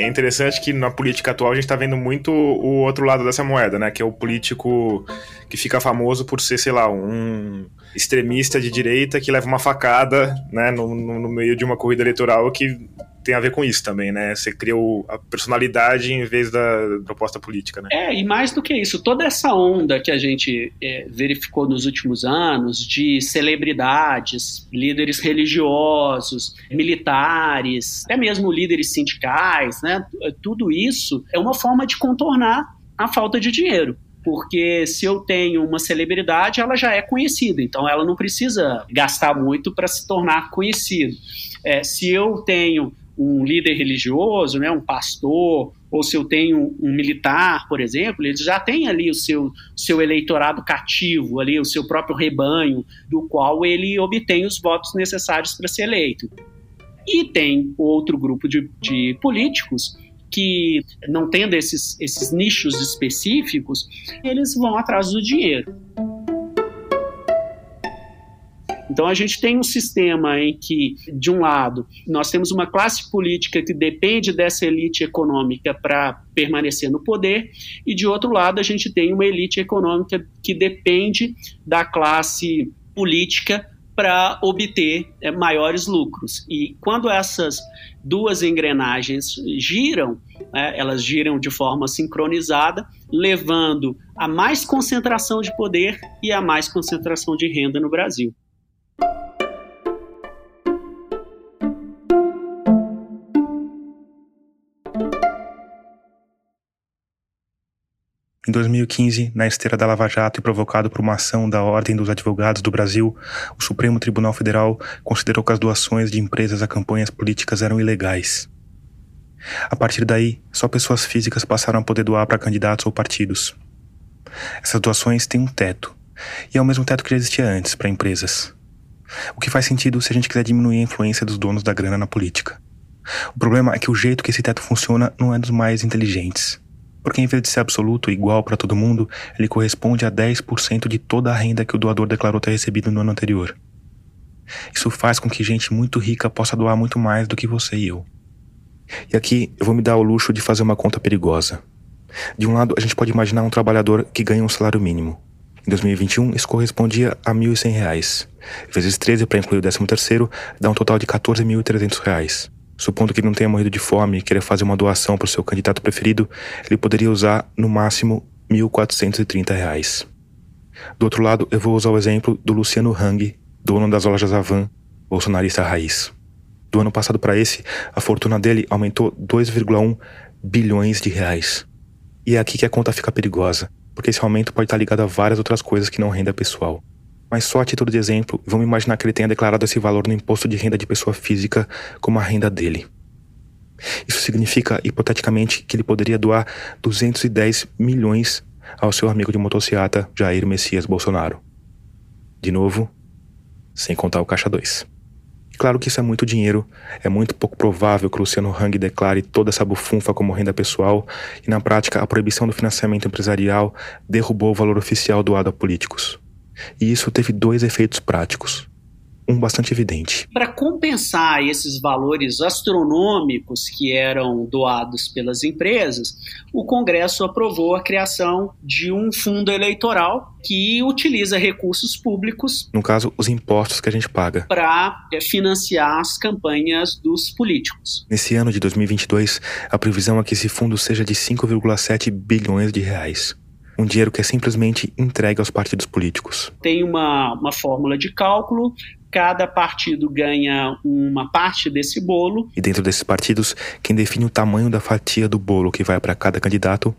D: É interessante que na política atual a gente está vendo muito o outro lado dessa moeda, né? Que é o político que fica famoso por ser, sei lá, um extremista de direita que leva uma facada, né, no, no meio de uma corrida eleitoral que tem a ver com isso também, né? Você cria a personalidade em vez da proposta política, né?
C: É, e mais do que isso, toda essa onda que a gente é, verificou nos últimos anos de celebridades, líderes religiosos, militares, até mesmo líderes sindicais, né? Tudo isso é uma forma de contornar a falta de dinheiro porque se eu tenho uma celebridade, ela já é conhecida, então ela não precisa gastar muito para se tornar conhecido. É, se eu tenho um líder religioso, né, um pastor, ou se eu tenho um militar, por exemplo, ele já tem ali o seu, seu eleitorado cativo, ali o seu próprio rebanho, do qual ele obtém os votos necessários para ser eleito. E tem outro grupo de, de políticos que, não tendo esses, esses nichos específicos, eles vão atrás do dinheiro. Então a gente tem um sistema em que, de um lado, nós temos uma classe política que depende dessa elite econômica para permanecer no poder, e de outro lado a gente tem uma elite econômica que depende da classe política para obter é, maiores lucros. E quando essas duas engrenagens giram, né, elas giram de forma sincronizada, levando a mais concentração de poder e a mais concentração de renda no Brasil.
A: Em 2015, na esteira da Lava Jato e provocado por uma ação da Ordem dos Advogados do Brasil, o Supremo Tribunal Federal considerou que as doações de empresas a campanhas políticas eram ilegais. A partir daí, só pessoas físicas passaram a poder doar para candidatos ou partidos. Essas doações têm um teto, e é o mesmo teto que já existia antes para empresas. O que faz sentido se a gente quiser diminuir a influência dos donos da grana na política. O problema é que o jeito que esse teto funciona não é dos mais inteligentes porque em vez de ser absoluto igual para todo mundo, ele corresponde a 10% de toda a renda que o doador declarou ter recebido no ano anterior. Isso faz com que gente muito rica possa doar muito mais do que você e eu. E aqui eu vou me dar o luxo de fazer uma conta perigosa. De um lado, a gente pode imaginar um trabalhador que ganha um salário mínimo. Em 2021, isso correspondia a R$ 1.100. Vezes 13 para incluir o 13 terceiro, dá um total de R$ 14.300. Supondo que ele não tenha morrido de fome e queira fazer uma doação para o seu candidato preferido, ele poderia usar, no máximo, R$ 1.430. Do outro lado, eu vou usar o exemplo do Luciano Hang, dono das lojas Avan, bolsonarista raiz. Do ano passado para esse, a fortuna dele aumentou 2,1 bilhões de reais. E é aqui que a conta fica perigosa, porque esse aumento pode estar ligado a várias outras coisas que não renda pessoal. Mas só a título de exemplo, vamos imaginar que ele tenha declarado esse valor no imposto de renda de pessoa física como a renda dele. Isso significa, hipoteticamente, que ele poderia doar 210 milhões ao seu amigo de motocicleta, Jair Messias Bolsonaro. De novo, sem contar o caixa 2. Claro que isso é muito dinheiro, é muito pouco provável que o Luciano Hang declare toda essa bufunfa como renda pessoal, e na prática a proibição do financiamento empresarial derrubou o valor oficial doado a políticos. E isso teve dois efeitos práticos. um bastante evidente.
C: Para compensar esses valores astronômicos que eram doados pelas empresas, o Congresso aprovou a criação de um fundo eleitoral que utiliza recursos públicos.
A: No caso, os impostos que a gente paga.
C: Para é, financiar as campanhas dos políticos.
A: Nesse ano de 2022, a previsão é que esse fundo seja de 5,7 bilhões de reais um dinheiro que é simplesmente entregue aos partidos políticos.
C: Tem uma, uma fórmula de cálculo, cada partido ganha uma parte desse bolo.
A: E dentro desses partidos, quem define o tamanho da fatia do bolo que vai para cada candidato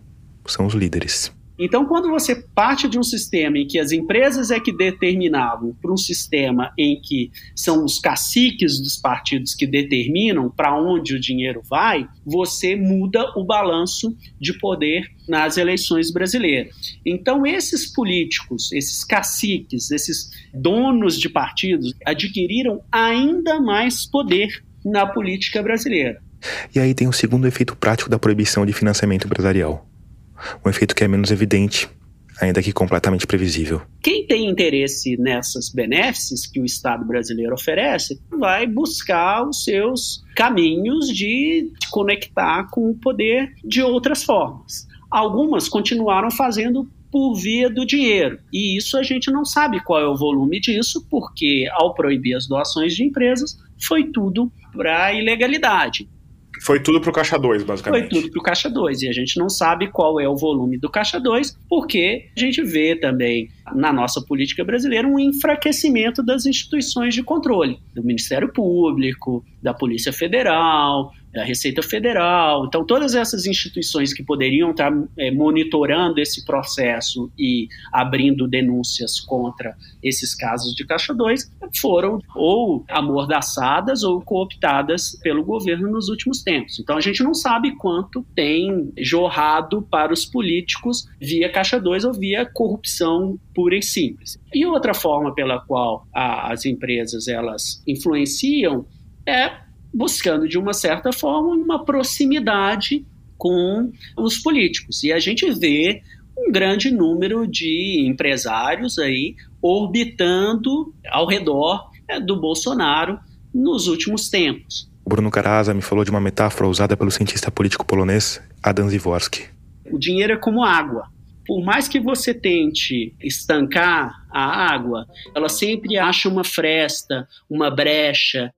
A: são os líderes.
C: Então, quando você parte de um sistema em que as empresas é que determinavam para um sistema em que são os caciques dos partidos que determinam para onde o dinheiro vai, você muda o balanço de poder nas eleições brasileiras. Então, esses políticos, esses caciques, esses donos de partidos adquiriram ainda mais poder na política brasileira.
A: E aí tem o segundo efeito prático da proibição de financiamento empresarial um efeito que é menos evidente, ainda que completamente previsível.
C: Quem tem interesse nessas benéfices que o Estado brasileiro oferece vai buscar os seus caminhos de conectar com o poder de outras formas. Algumas continuaram fazendo por via do dinheiro. E isso a gente não sabe qual é o volume disso, porque ao proibir as doações de empresas, foi tudo para ilegalidade.
D: Foi tudo para o Caixa 2, basicamente.
C: Foi tudo para o Caixa 2. E a gente não sabe qual é o volume do Caixa 2, porque a gente vê também na nossa política brasileira um enfraquecimento das instituições de controle, do Ministério Público, da Polícia Federal, da Receita Federal. Então, todas essas instituições que poderiam estar é, monitorando esse processo e abrindo denúncias contra esses casos de Caixa 2 foram ou amordaçadas ou cooptadas pelo governo nos últimos tempos. Então, a gente não sabe quanto tem jorrado para os políticos via Caixa 2 ou via corrupção pura e simples. E outra forma pela qual a, as empresas elas influenciam é buscando, de uma certa forma, uma proximidade com os políticos. E a gente vê um grande número de empresários aí orbitando ao redor é, do Bolsonaro nos últimos tempos.
A: O Bruno Caraza me falou de uma metáfora usada pelo cientista político polonês Adam Zivotski.
C: O dinheiro é como água. Por mais que você tente estancar a água, ela sempre acha uma fresta, uma brecha.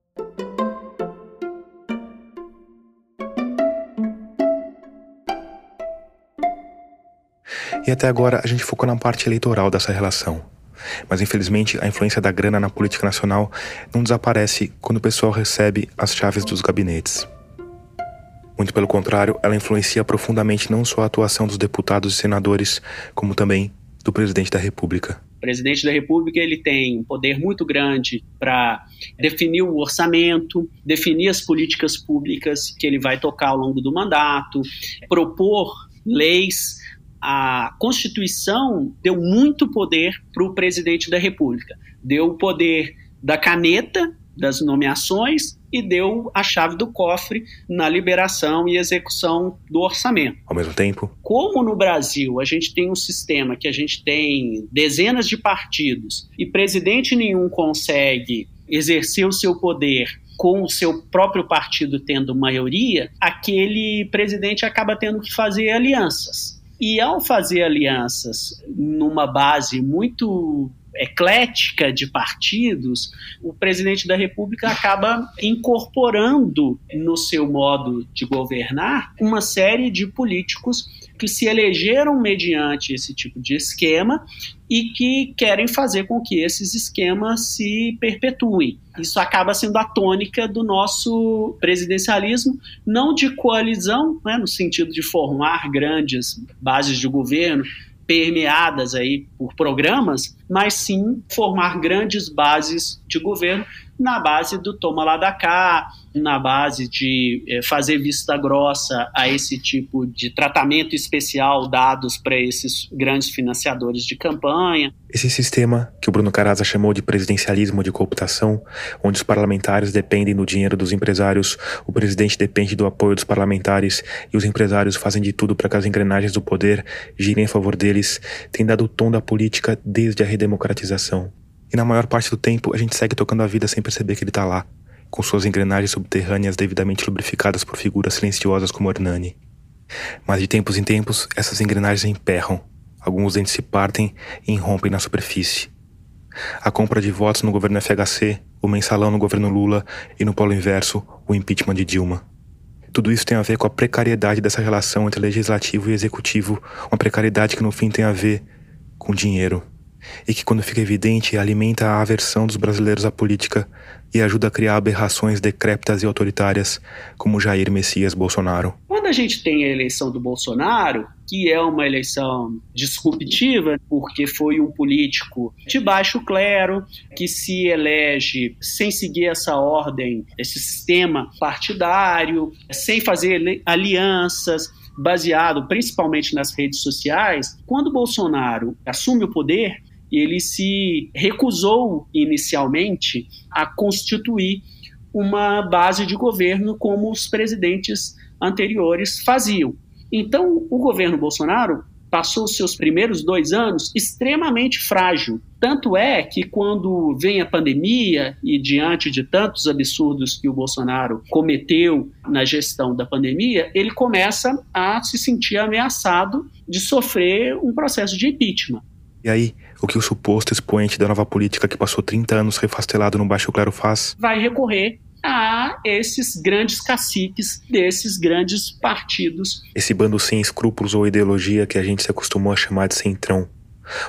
A: E até agora a gente focou na parte eleitoral dessa relação. Mas infelizmente a influência da grana na política nacional não desaparece quando o pessoal recebe as chaves dos gabinetes. Muito pelo contrário, ela influencia profundamente não só a atuação dos deputados e senadores, como também do presidente da República.
C: O presidente da República ele tem um poder muito grande para definir o orçamento, definir as políticas públicas que ele vai tocar ao longo do mandato, propor leis a Constituição deu muito poder para o presidente da República. Deu o poder da caneta, das nomeações, e deu a chave do cofre na liberação e execução do orçamento.
A: Ao mesmo tempo,
C: como no Brasil a gente tem um sistema que a gente tem dezenas de partidos e presidente nenhum consegue exercer o seu poder com o seu próprio partido tendo maioria, aquele presidente acaba tendo que fazer alianças. E ao fazer alianças numa base muito eclética de partidos, o presidente da República acaba incorporando no seu modo de governar uma série de políticos que se elegeram mediante esse tipo de esquema e que querem fazer com que esses esquemas se perpetuem. Isso acaba sendo a tônica do nosso presidencialismo, não de coalizão, né, no sentido de formar grandes bases de governo, permeadas aí por programas, mas sim formar grandes bases de governo na base do toma lá da cá, na base de é, fazer vista grossa a esse tipo de tratamento especial dados para esses grandes financiadores de campanha.
A: Esse sistema que o Bruno Caraza chamou de presidencialismo de cooptação, onde os parlamentares dependem do dinheiro dos empresários, o presidente depende do apoio dos parlamentares e os empresários fazem de tudo para que as engrenagens do poder girem a favor deles, tem dado o tom da política desde a redemocratização. E na maior parte do tempo a gente segue tocando a vida sem perceber que ele tá lá, com suas engrenagens subterrâneas devidamente lubrificadas por figuras silenciosas como Hernani. Mas de tempos em tempos, essas engrenagens emperram, alguns dentes se partem e irrompem na superfície. A compra de votos no governo FHC, o mensalão no governo Lula e no polo inverso, o impeachment de Dilma. Tudo isso tem a ver com a precariedade dessa relação entre legislativo e executivo, uma precariedade que no fim tem a ver com dinheiro. E que, quando fica evidente, alimenta a aversão dos brasileiros à política e ajuda a criar aberrações decrépitas e autoritárias, como Jair Messias Bolsonaro.
C: Quando a gente tem a eleição do Bolsonaro, que é uma eleição disruptiva, porque foi um político de baixo clero, que se elege sem seguir essa ordem, esse sistema partidário, sem fazer alianças, baseado principalmente nas redes sociais. Quando Bolsonaro assume o poder, ele se recusou inicialmente a constituir uma base de governo como os presidentes anteriores faziam. Então, o governo Bolsonaro passou seus primeiros dois anos extremamente frágil. Tanto é que, quando vem a pandemia e diante de tantos absurdos que o Bolsonaro cometeu na gestão da pandemia, ele começa a se sentir ameaçado de sofrer um processo de impeachment.
A: E aí, o que o suposto expoente da nova política que passou 30 anos refastelado no baixo clero faz?
C: Vai recorrer a esses grandes caciques desses grandes partidos.
A: Esse bando sem escrúpulos ou ideologia que a gente se acostumou a chamar de centrão.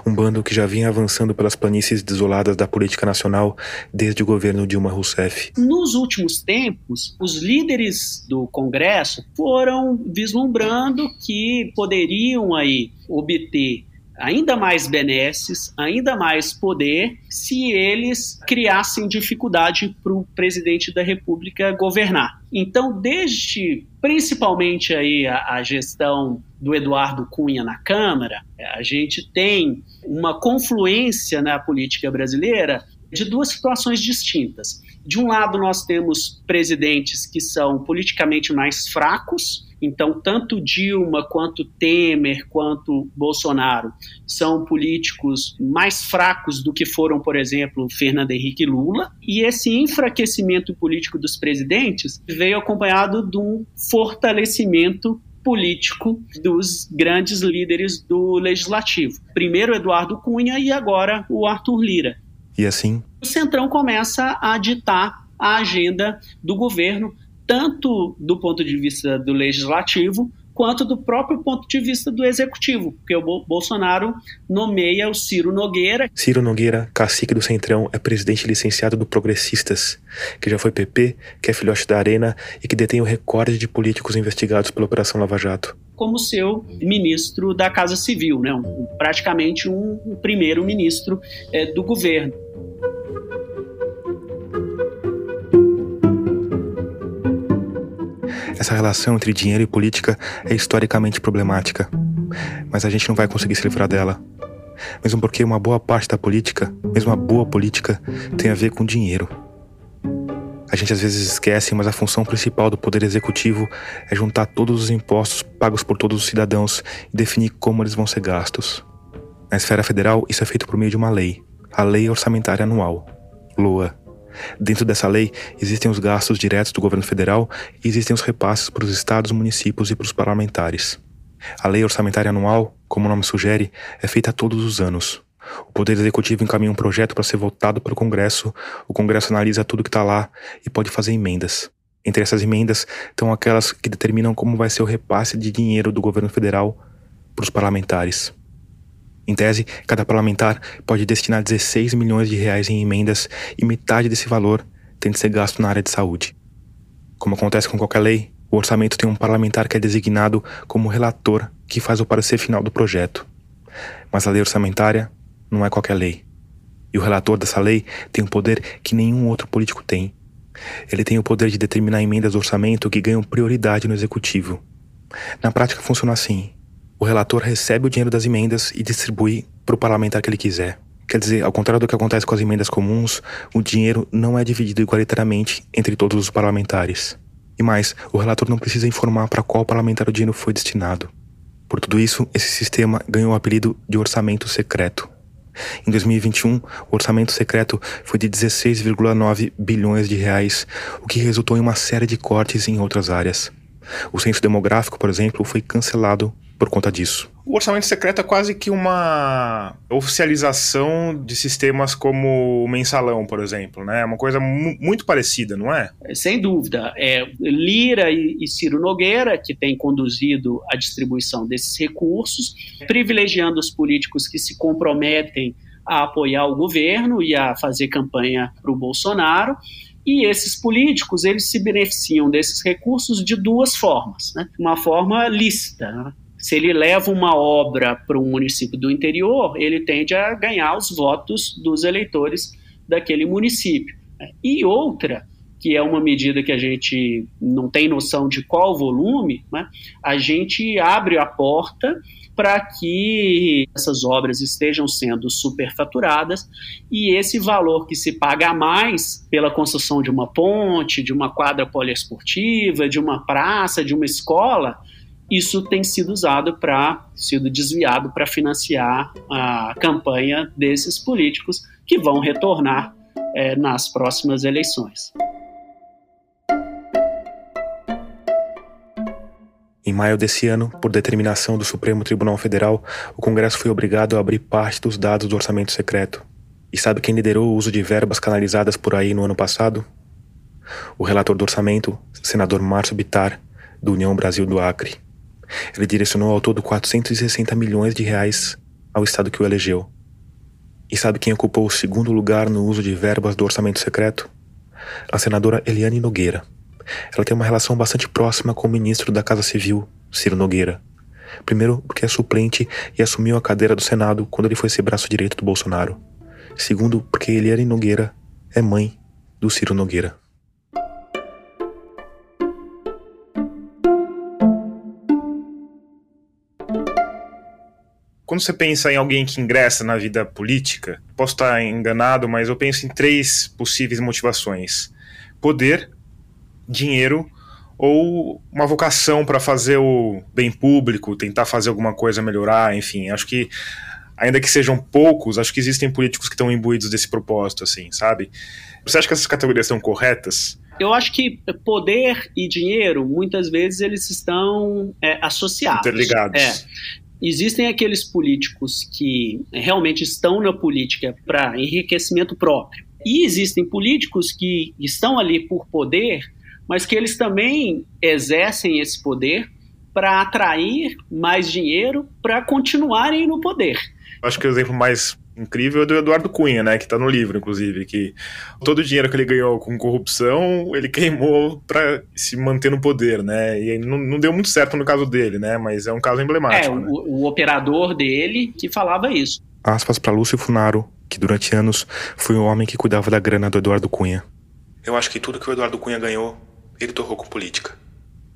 A: Um bando que já vinha avançando pelas planícies desoladas da política nacional desde o governo Dilma Rousseff.
C: Nos últimos tempos, os líderes do Congresso foram vislumbrando que poderiam aí obter ainda mais benesses, ainda mais poder, se eles criassem dificuldade para o presidente da República governar. Então, desde principalmente aí a, a, gestão do Eduardo Cunha na Câmara, a gente tem uma confluência na política brasileira de duas situações distintas. De um lado, nós temos presidentes que são politicamente mais fracos, então, tanto Dilma quanto Temer, quanto Bolsonaro são políticos mais fracos do que foram, por exemplo, Fernando Henrique Lula. E esse enfraquecimento político dos presidentes veio acompanhado de um fortalecimento político dos grandes líderes do legislativo. Primeiro Eduardo Cunha e agora o Arthur Lira.
A: E assim?
C: O Centrão começa a ditar a agenda do governo tanto do ponto de vista do legislativo quanto do próprio ponto de vista do executivo, porque o Bolsonaro nomeia o Ciro Nogueira.
A: Ciro Nogueira, cacique do Centrão, é presidente licenciado do Progressistas, que já foi PP, que é filhote da Arena e que detém o recorde de políticos investigados pela Operação Lava Jato.
C: Como seu ministro da Casa Civil, né? Um, praticamente um, primeiro-ministro é, do governo.
A: Essa relação entre dinheiro e política é historicamente problemática, mas a gente não vai conseguir se livrar dela. Mesmo porque uma boa parte da política, mesmo a boa política, tem a ver com dinheiro. A gente às vezes esquece, mas a função principal do poder executivo é juntar todos os impostos pagos por todos os cidadãos e definir como eles vão ser gastos. Na esfera federal, isso é feito por meio de uma lei, a Lei Orçamentária Anual, LOA. Dentro dessa lei, existem os gastos diretos do governo federal e existem os repasses para os estados, municípios e para os parlamentares. A lei orçamentária anual, como o nome sugere, é feita todos os anos. O Poder Executivo encaminha um projeto para ser votado pelo Congresso, o Congresso analisa tudo que está lá e pode fazer emendas. Entre essas emendas estão aquelas que determinam como vai ser o repasse de dinheiro do governo federal para os parlamentares. Em tese, cada parlamentar pode destinar 16 milhões de reais em emendas e metade desse valor tem de ser gasto na área de saúde. Como acontece com qualquer lei, o orçamento tem um parlamentar que é designado como relator que faz o parecer final do projeto. Mas a lei orçamentária não é qualquer lei. E o relator dessa lei tem um poder que nenhum outro político tem. Ele tem o poder de determinar emendas do orçamento que ganham prioridade no executivo. Na prática funciona assim. O relator recebe o dinheiro das emendas e distribui para o parlamentar que ele quiser. Quer dizer, ao contrário do que acontece com as emendas comuns, o dinheiro não é dividido igualitariamente entre todos os parlamentares. E mais, o relator não precisa informar para qual parlamentar o dinheiro foi destinado. Por tudo isso, esse sistema ganhou o apelido de orçamento secreto. Em 2021, o orçamento secreto foi de 16,9 bilhões de reais, o que resultou em uma série de cortes em outras áreas. O censo demográfico, por exemplo, foi cancelado por conta disso.
D: O orçamento secreto é quase que uma oficialização de sistemas como o mensalão, por exemplo, né? É uma coisa mu muito parecida, não é?
C: Sem dúvida. É, Lira e, e Ciro Nogueira, que têm conduzido a distribuição desses recursos, privilegiando os políticos que se comprometem a apoiar o governo e a fazer campanha para o Bolsonaro. E esses políticos, eles se beneficiam desses recursos de duas formas. Né? Uma forma lícita, né? Se ele leva uma obra para um município do interior, ele tende a ganhar os votos dos eleitores daquele município. E outra, que é uma medida que a gente não tem noção de qual volume, né, a gente abre a porta para que essas obras estejam sendo superfaturadas e esse valor que se paga a mais pela construção de uma ponte, de uma quadra poliesportiva, de uma praça, de uma escola, isso tem sido usado para, sido desviado para financiar a campanha desses políticos que vão retornar é, nas próximas eleições.
A: Em maio desse ano, por determinação do Supremo Tribunal Federal, o Congresso foi obrigado a abrir parte dos dados do orçamento secreto. E sabe quem liderou o uso de verbas canalizadas por aí no ano passado? O relator do orçamento, senador Márcio Bitar, do União Brasil do Acre. Ele direcionou ao todo 460 milhões de reais ao Estado que o elegeu. E sabe quem ocupou o segundo lugar no uso de verbas do orçamento secreto? A senadora Eliane Nogueira. Ela tem uma relação bastante próxima com o ministro da Casa Civil, Ciro Nogueira. Primeiro, porque é suplente e assumiu a cadeira do Senado quando ele foi ser braço direito do Bolsonaro. Segundo, porque Eliane Nogueira é mãe do Ciro Nogueira.
D: Quando você pensa em alguém que ingressa na vida política, posso estar enganado, mas eu penso em três possíveis motivações: poder, dinheiro ou uma vocação para fazer o bem público, tentar fazer alguma coisa melhorar, enfim. Acho que ainda que sejam poucos, acho que existem políticos que estão imbuídos desse propósito, assim, sabe? Você acha que essas categorias são corretas?
C: Eu acho que poder e dinheiro, muitas vezes, eles estão é, associados.
D: Interligados.
C: É. Existem aqueles políticos que realmente estão na política para enriquecimento próprio. E existem políticos que estão ali por poder, mas que eles também exercem esse poder para atrair mais dinheiro para continuarem no poder.
D: Acho que o exemplo mais incrível é do Eduardo Cunha, né, que tá no livro, inclusive, que todo o dinheiro que ele ganhou com corrupção, ele queimou para se manter no poder, né, e não, não, deu muito certo no caso dele, né, mas é um caso emblemático.
C: É,
D: né?
C: o, o operador dele que falava isso.
A: Aspas para Lúcio Funaro, que durante anos foi o homem que cuidava da grana do Eduardo Cunha. Eu acho que tudo que o Eduardo Cunha ganhou, ele torrou com política.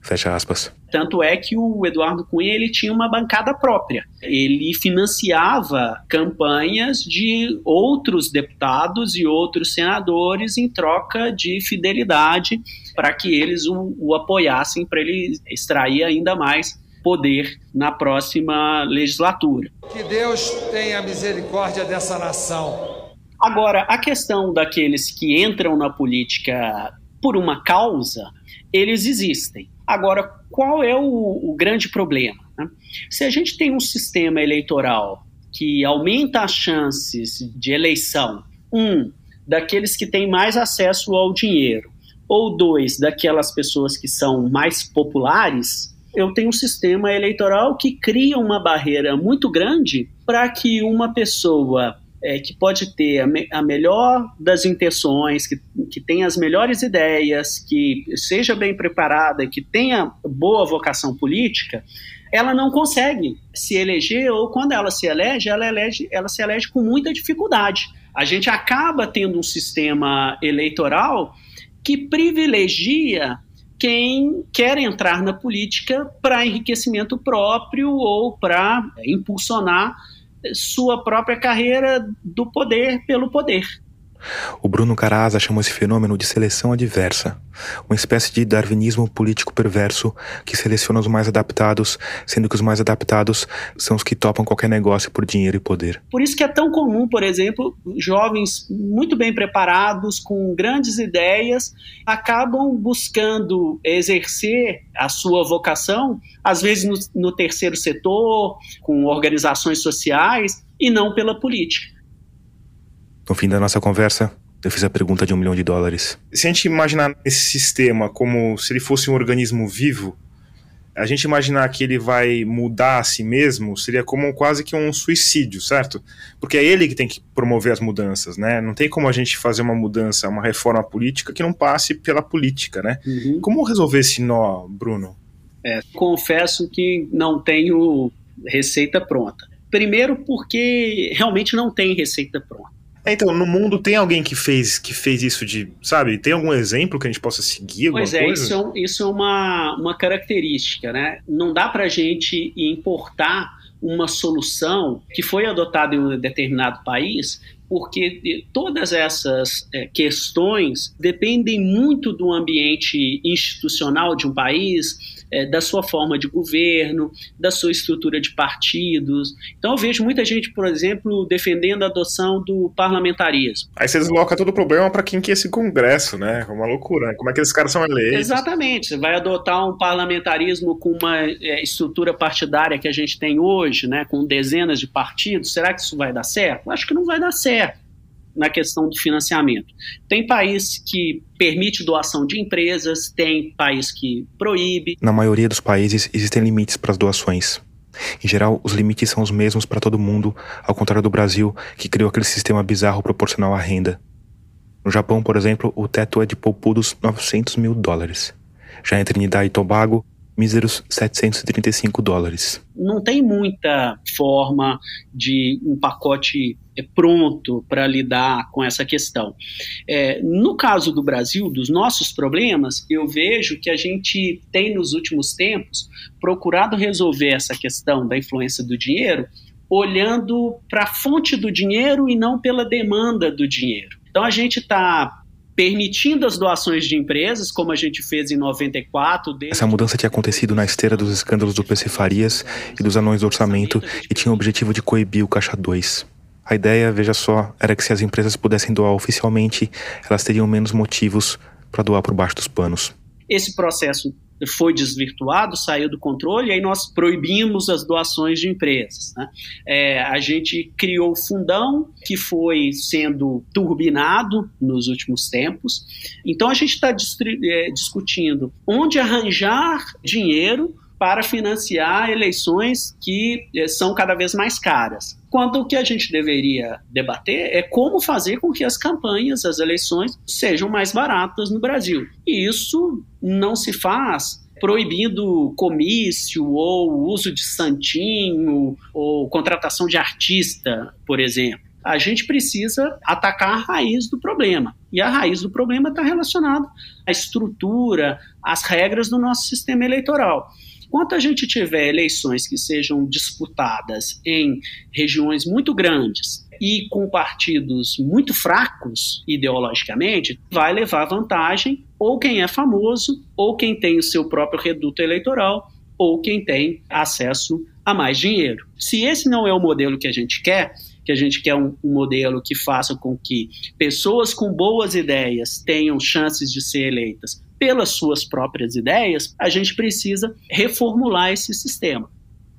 A: Fecha aspas.
C: Tanto é que o Eduardo Cunha ele tinha uma bancada própria. Ele financiava campanhas de outros deputados e outros senadores em troca de fidelidade para que eles o, o apoiassem para ele extrair ainda mais poder na próxima legislatura.
H: Que Deus tenha misericórdia dessa nação.
C: Agora, a questão daqueles que entram na política por uma causa, eles existem. Agora, qual é o, o grande problema? Né? Se a gente tem um sistema eleitoral que aumenta as chances de eleição, um, daqueles que têm mais acesso ao dinheiro, ou dois, daquelas pessoas que são mais populares, eu tenho um sistema eleitoral que cria uma barreira muito grande para que uma pessoa é, que pode ter a, me, a, melhor das intenções, que, que tenha as melhores ideias, que seja bem preparada, que tenha boa vocação política, ela não consegue se eleger, ou quando ela se elege, ela, elege, ela se elege com muita dificuldade. A gente acaba tendo um sistema eleitoral que privilegia quem quer entrar na política para enriquecimento próprio ou para impulsionar sua própria carreira do poder pelo poder.
A: O Bruno Caraza chamou esse fenômeno de seleção adversa, uma espécie de darwinismo político perverso que seleciona os mais adaptados, sendo que os mais adaptados são os que topam qualquer negócio por dinheiro e poder.
C: Por isso que é tão comum, por exemplo, jovens muito bem preparados, com grandes ideias, acabam buscando exercer a sua vocação, às vezes no, no terceiro setor, com organizações sociais, e não pela política.
A: No fim da nossa conversa, eu fiz a pergunta de um milhão de dólares.
D: Se a gente imaginar esse sistema como se ele fosse um organismo vivo, a gente imaginar que ele vai mudar a si mesmo seria como quase que um suicídio, certo? Porque é ele que tem que promover as mudanças, né? Não tem como a gente fazer uma mudança, uma reforma política que não passe pela política, né? Uhum. Como resolver esse nó, Bruno?
C: É, confesso que não tenho receita pronta. Primeiro porque realmente não tem receita pronta.
D: É, então, no mundo tem alguém que fez que fez isso de, sabe? Tem algum exemplo que a gente possa seguir?
C: Pois é,
D: coisa?
C: isso é, isso é uma, uma característica, né? Não dá para a gente importar uma solução que foi adotada em um determinado país, porque todas essas é, questões dependem muito do ambiente institucional de um país, é, da sua forma de governo, da sua estrutura de partidos. Então eu vejo muita gente, por exemplo, defendendo a adoção do parlamentarismo.
D: Aí você desloca todo o problema para quem que é esse Congresso, né? É uma loucura. Né? Como é que esses caras são eleitos?
C: Exatamente. Você vai adotar um parlamentarismo com uma é, estrutura partidária que a gente tem hoje, né? Com dezenas de partidos. Será que isso vai dar certo? Acho que não vai dar certo na questão do financiamento. Tem país que permite doação de empresas, tem país que proíbe.
A: Na maioria dos países existem limites para as doações. Em geral, os limites são os mesmos para todo mundo, ao contrário do Brasil, que criou aquele sistema bizarro proporcional à renda. No Japão, por exemplo, o teto é de poupudos 900 mil dólares. Já em Trinidad e Tobago, míseros 735 dólares.
C: Não tem muita forma de um pacote é, pronto para lidar com essa questão. É, no caso do Brasil, dos nossos problemas, eu vejo que a gente tem nos últimos tempos procurado resolver essa questão da influência do dinheiro olhando para a fonte do dinheiro e não pela demanda do dinheiro. Então a gente está permitindo as doações de empresas, como a gente fez em 94.
A: Essa mudança tinha acontecido na esteira dos escândalos do PC Farias e dos anões do orçamento e tinha o objetivo de coibir o Caixa 2. A ideia, veja só, era que se as empresas pudessem doar oficialmente, elas teriam menos motivos para doar por baixo dos panos.
C: Esse processo foi desvirtuado, saiu do controle, e aí nós proibimos as doações de empresas. Né? É, a gente criou o fundão, que foi sendo turbinado nos últimos tempos. Então a gente está é, discutindo onde arranjar dinheiro para financiar eleições que é, são cada vez mais caras. Quando o que a gente deveria debater é como fazer com que as campanhas, as eleições, sejam mais baratas no Brasil. E isso não se faz proibindo comício ou uso de santinho ou contratação de artista, por exemplo. A gente precisa atacar a raiz do problema. E a raiz do problema está relacionada à estrutura, às regras do nosso sistema eleitoral. Enquanto a gente tiver eleições que sejam disputadas em regiões muito grandes e com partidos muito fracos ideologicamente, vai levar vantagem ou quem é famoso, ou quem tem o seu próprio reduto eleitoral, ou quem tem acesso a mais dinheiro. Se esse não é o modelo que a gente quer, que a gente quer um, um, modelo que faça com que pessoas com boas ideias tenham chances de ser eleitas pelas suas próprias ideias, a gente precisa reformular esse sistema.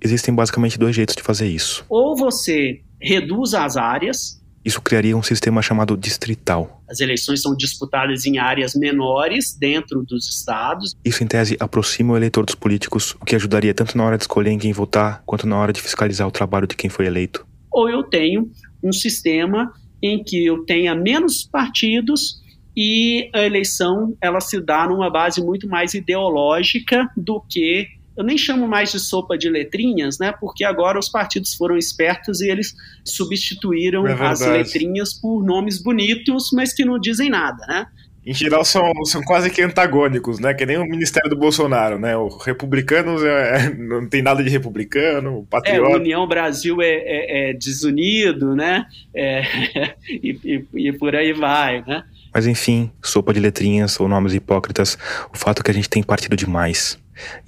A: Existem basicamente dois jeitos de fazer isso.
C: Ou você reduz as áreas.
A: Isso criaria um sistema chamado distrital.
C: As eleições são disputadas em áreas menores dentro dos estados.
A: Isso, em tese, aproxima o eleitor dos políticos, o que ajudaria tanto na hora de escolher em quem votar, quanto na hora de fiscalizar o trabalho de quem foi eleito.
C: Ou eu tenho um sistema em que eu tenha menos partidos e a eleição ela se dá numa base muito mais ideológica do que eu nem chamo mais de sopa de letrinhas, né? Porque agora os partidos foram espertos e eles substituíram é as letrinhas por nomes bonitos, mas que não dizem nada, né?
D: Em geral são, são quase que antagônicos, né? Que nem o Ministério do Bolsonaro, né? O republicanos é, é não tem nada de republicano, o patriota...
C: É, União Brasil é, é, é desunido, né? É, e, e, e por aí vai, né?
A: Mas enfim, sopa de letrinhas ou nomes hipócritas, o fato é que a gente tem partido demais.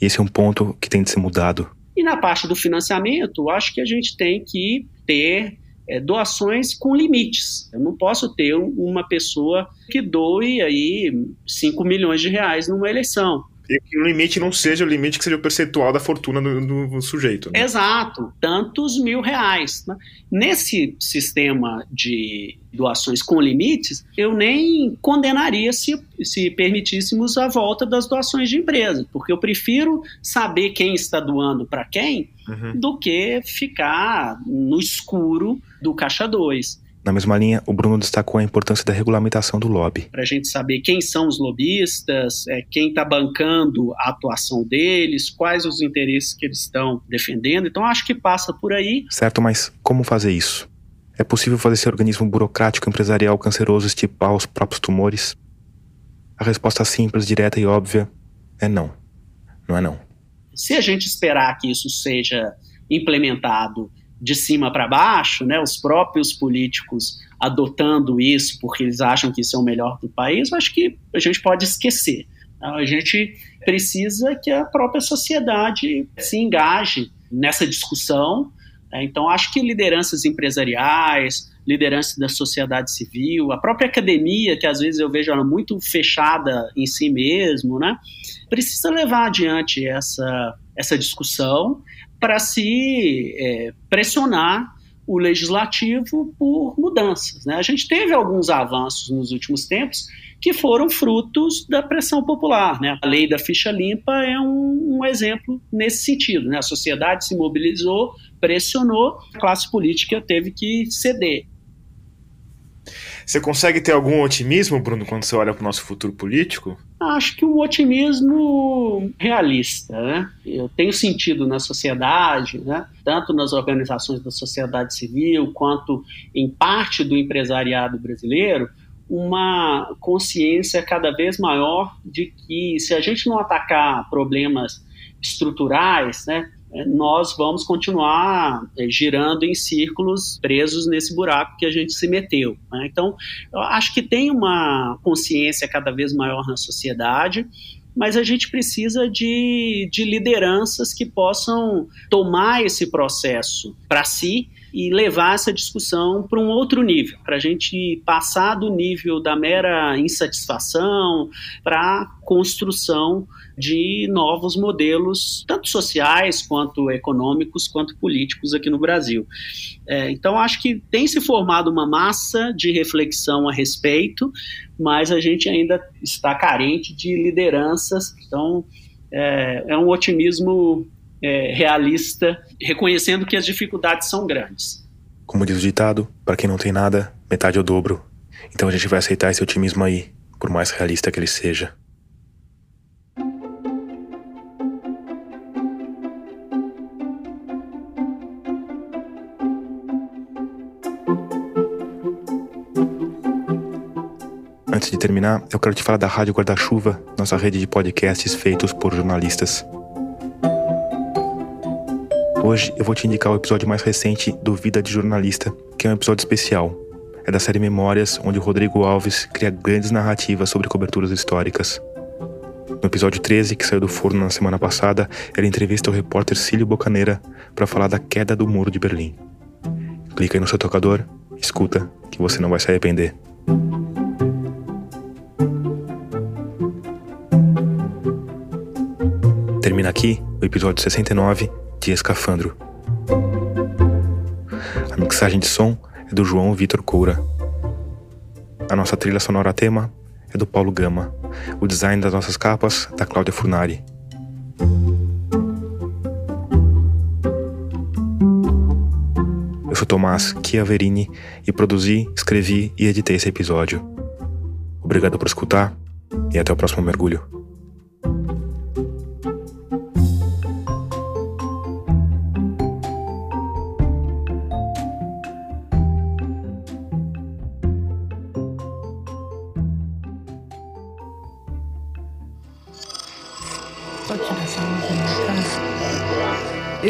A: E esse é um ponto que tem de ser mudado.
C: E na parte do financiamento, acho que a gente tem que ter é, doações com limites. Eu não posso ter uma pessoa que doe aí 5 milhões de reais numa eleição.
D: E que o limite não seja o limite que seja o percentual da fortuna do, do sujeito.
C: Né? Exato, tantos mil reais. Né? Nesse sistema de doações com limites, eu nem condenaria se, se permitíssemos a volta das doações de empresa, porque eu prefiro saber quem está doando para quem uhum. do que ficar no escuro do caixa 2.
A: Na mesma linha, o Bruno destacou a importância da regulamentação do lobby.
C: Para a gente saber quem são os lobistas, é, quem está bancando a atuação deles, quais os interesses que eles estão defendendo. Então, acho que passa por aí.
A: Certo, mas como fazer isso? É possível fazer esse organismo burocrático empresarial canceroso estipar os próprios tumores? A resposta simples, direta e óbvia é não. Não é não.
C: Se a gente esperar que isso seja implementado de cima para baixo, né, os próprios políticos adotando isso porque eles acham que isso é o melhor do país, eu acho que a gente pode esquecer. Tá? A gente precisa que a própria sociedade se engaje nessa discussão. Né? Então, acho que lideranças empresariais, liderança da sociedade civil, a própria academia, que às vezes eu vejo ela muito fechada em si mesmo, né, precisa levar adiante essa, essa discussão para se é, pressionar o legislativo por mudanças. Né? A gente teve alguns avanços nos últimos tempos que foram frutos da pressão popular. Né? A lei da ficha limpa é um, um exemplo nesse sentido. Né? A sociedade se mobilizou, pressionou, a classe política teve que ceder.
D: Você consegue ter algum otimismo, Bruno, quando você olha para o nosso futuro político?
C: Acho que um otimismo realista, né? Eu tenho sentido na sociedade, né? tanto nas organizações da sociedade civil quanto em parte do empresariado brasileiro, uma consciência cada vez maior de que se a gente não atacar problemas estruturais, né, nós vamos continuar é, girando em círculos, presos nesse buraco que a gente se meteu. Né? Então, eu acho que tem uma consciência cada vez maior na sociedade, mas a gente precisa de, de lideranças que possam tomar esse processo para si e levar essa discussão para um outro nível, para a gente passar do nível da mera insatisfação para a construção de novos modelos, tanto sociais quanto econômicos, quanto políticos aqui no Brasil. É, então, acho que tem se formado uma massa de reflexão a respeito, mas a gente ainda está carente de lideranças. Então, é, é um otimismo é, realista, reconhecendo que as dificuldades são grandes.
A: Como diz o ditado, para quem não tem nada, metade é o dobro. Então a gente vai aceitar esse otimismo aí, por mais realista que ele seja. Antes de terminar, eu quero te falar da Rádio Guarda-Chuva, nossa rede de podcasts feitos por jornalistas. Hoje eu vou te indicar o episódio mais recente do Vida de Jornalista, que é um episódio especial. É da série Memórias, onde o Rodrigo Alves cria grandes narrativas sobre coberturas históricas. No episódio 13, que saiu do forno na semana passada, ele entrevista o repórter Cílio Bocaneira para falar da queda do Muro de Berlim. Clica aí no seu tocador, escuta, que você não vai se arrepender. Termina aqui o episódio 69 de Escafandro. A mixagem de som é do João Vitor Coura. A nossa trilha sonora tema é do Paulo Gama. O design das nossas capas da Cláudia Furnari. Eu sou Tomás Chiaverini e produzi, escrevi e editei esse episódio. Obrigado por escutar e até o próximo mergulho.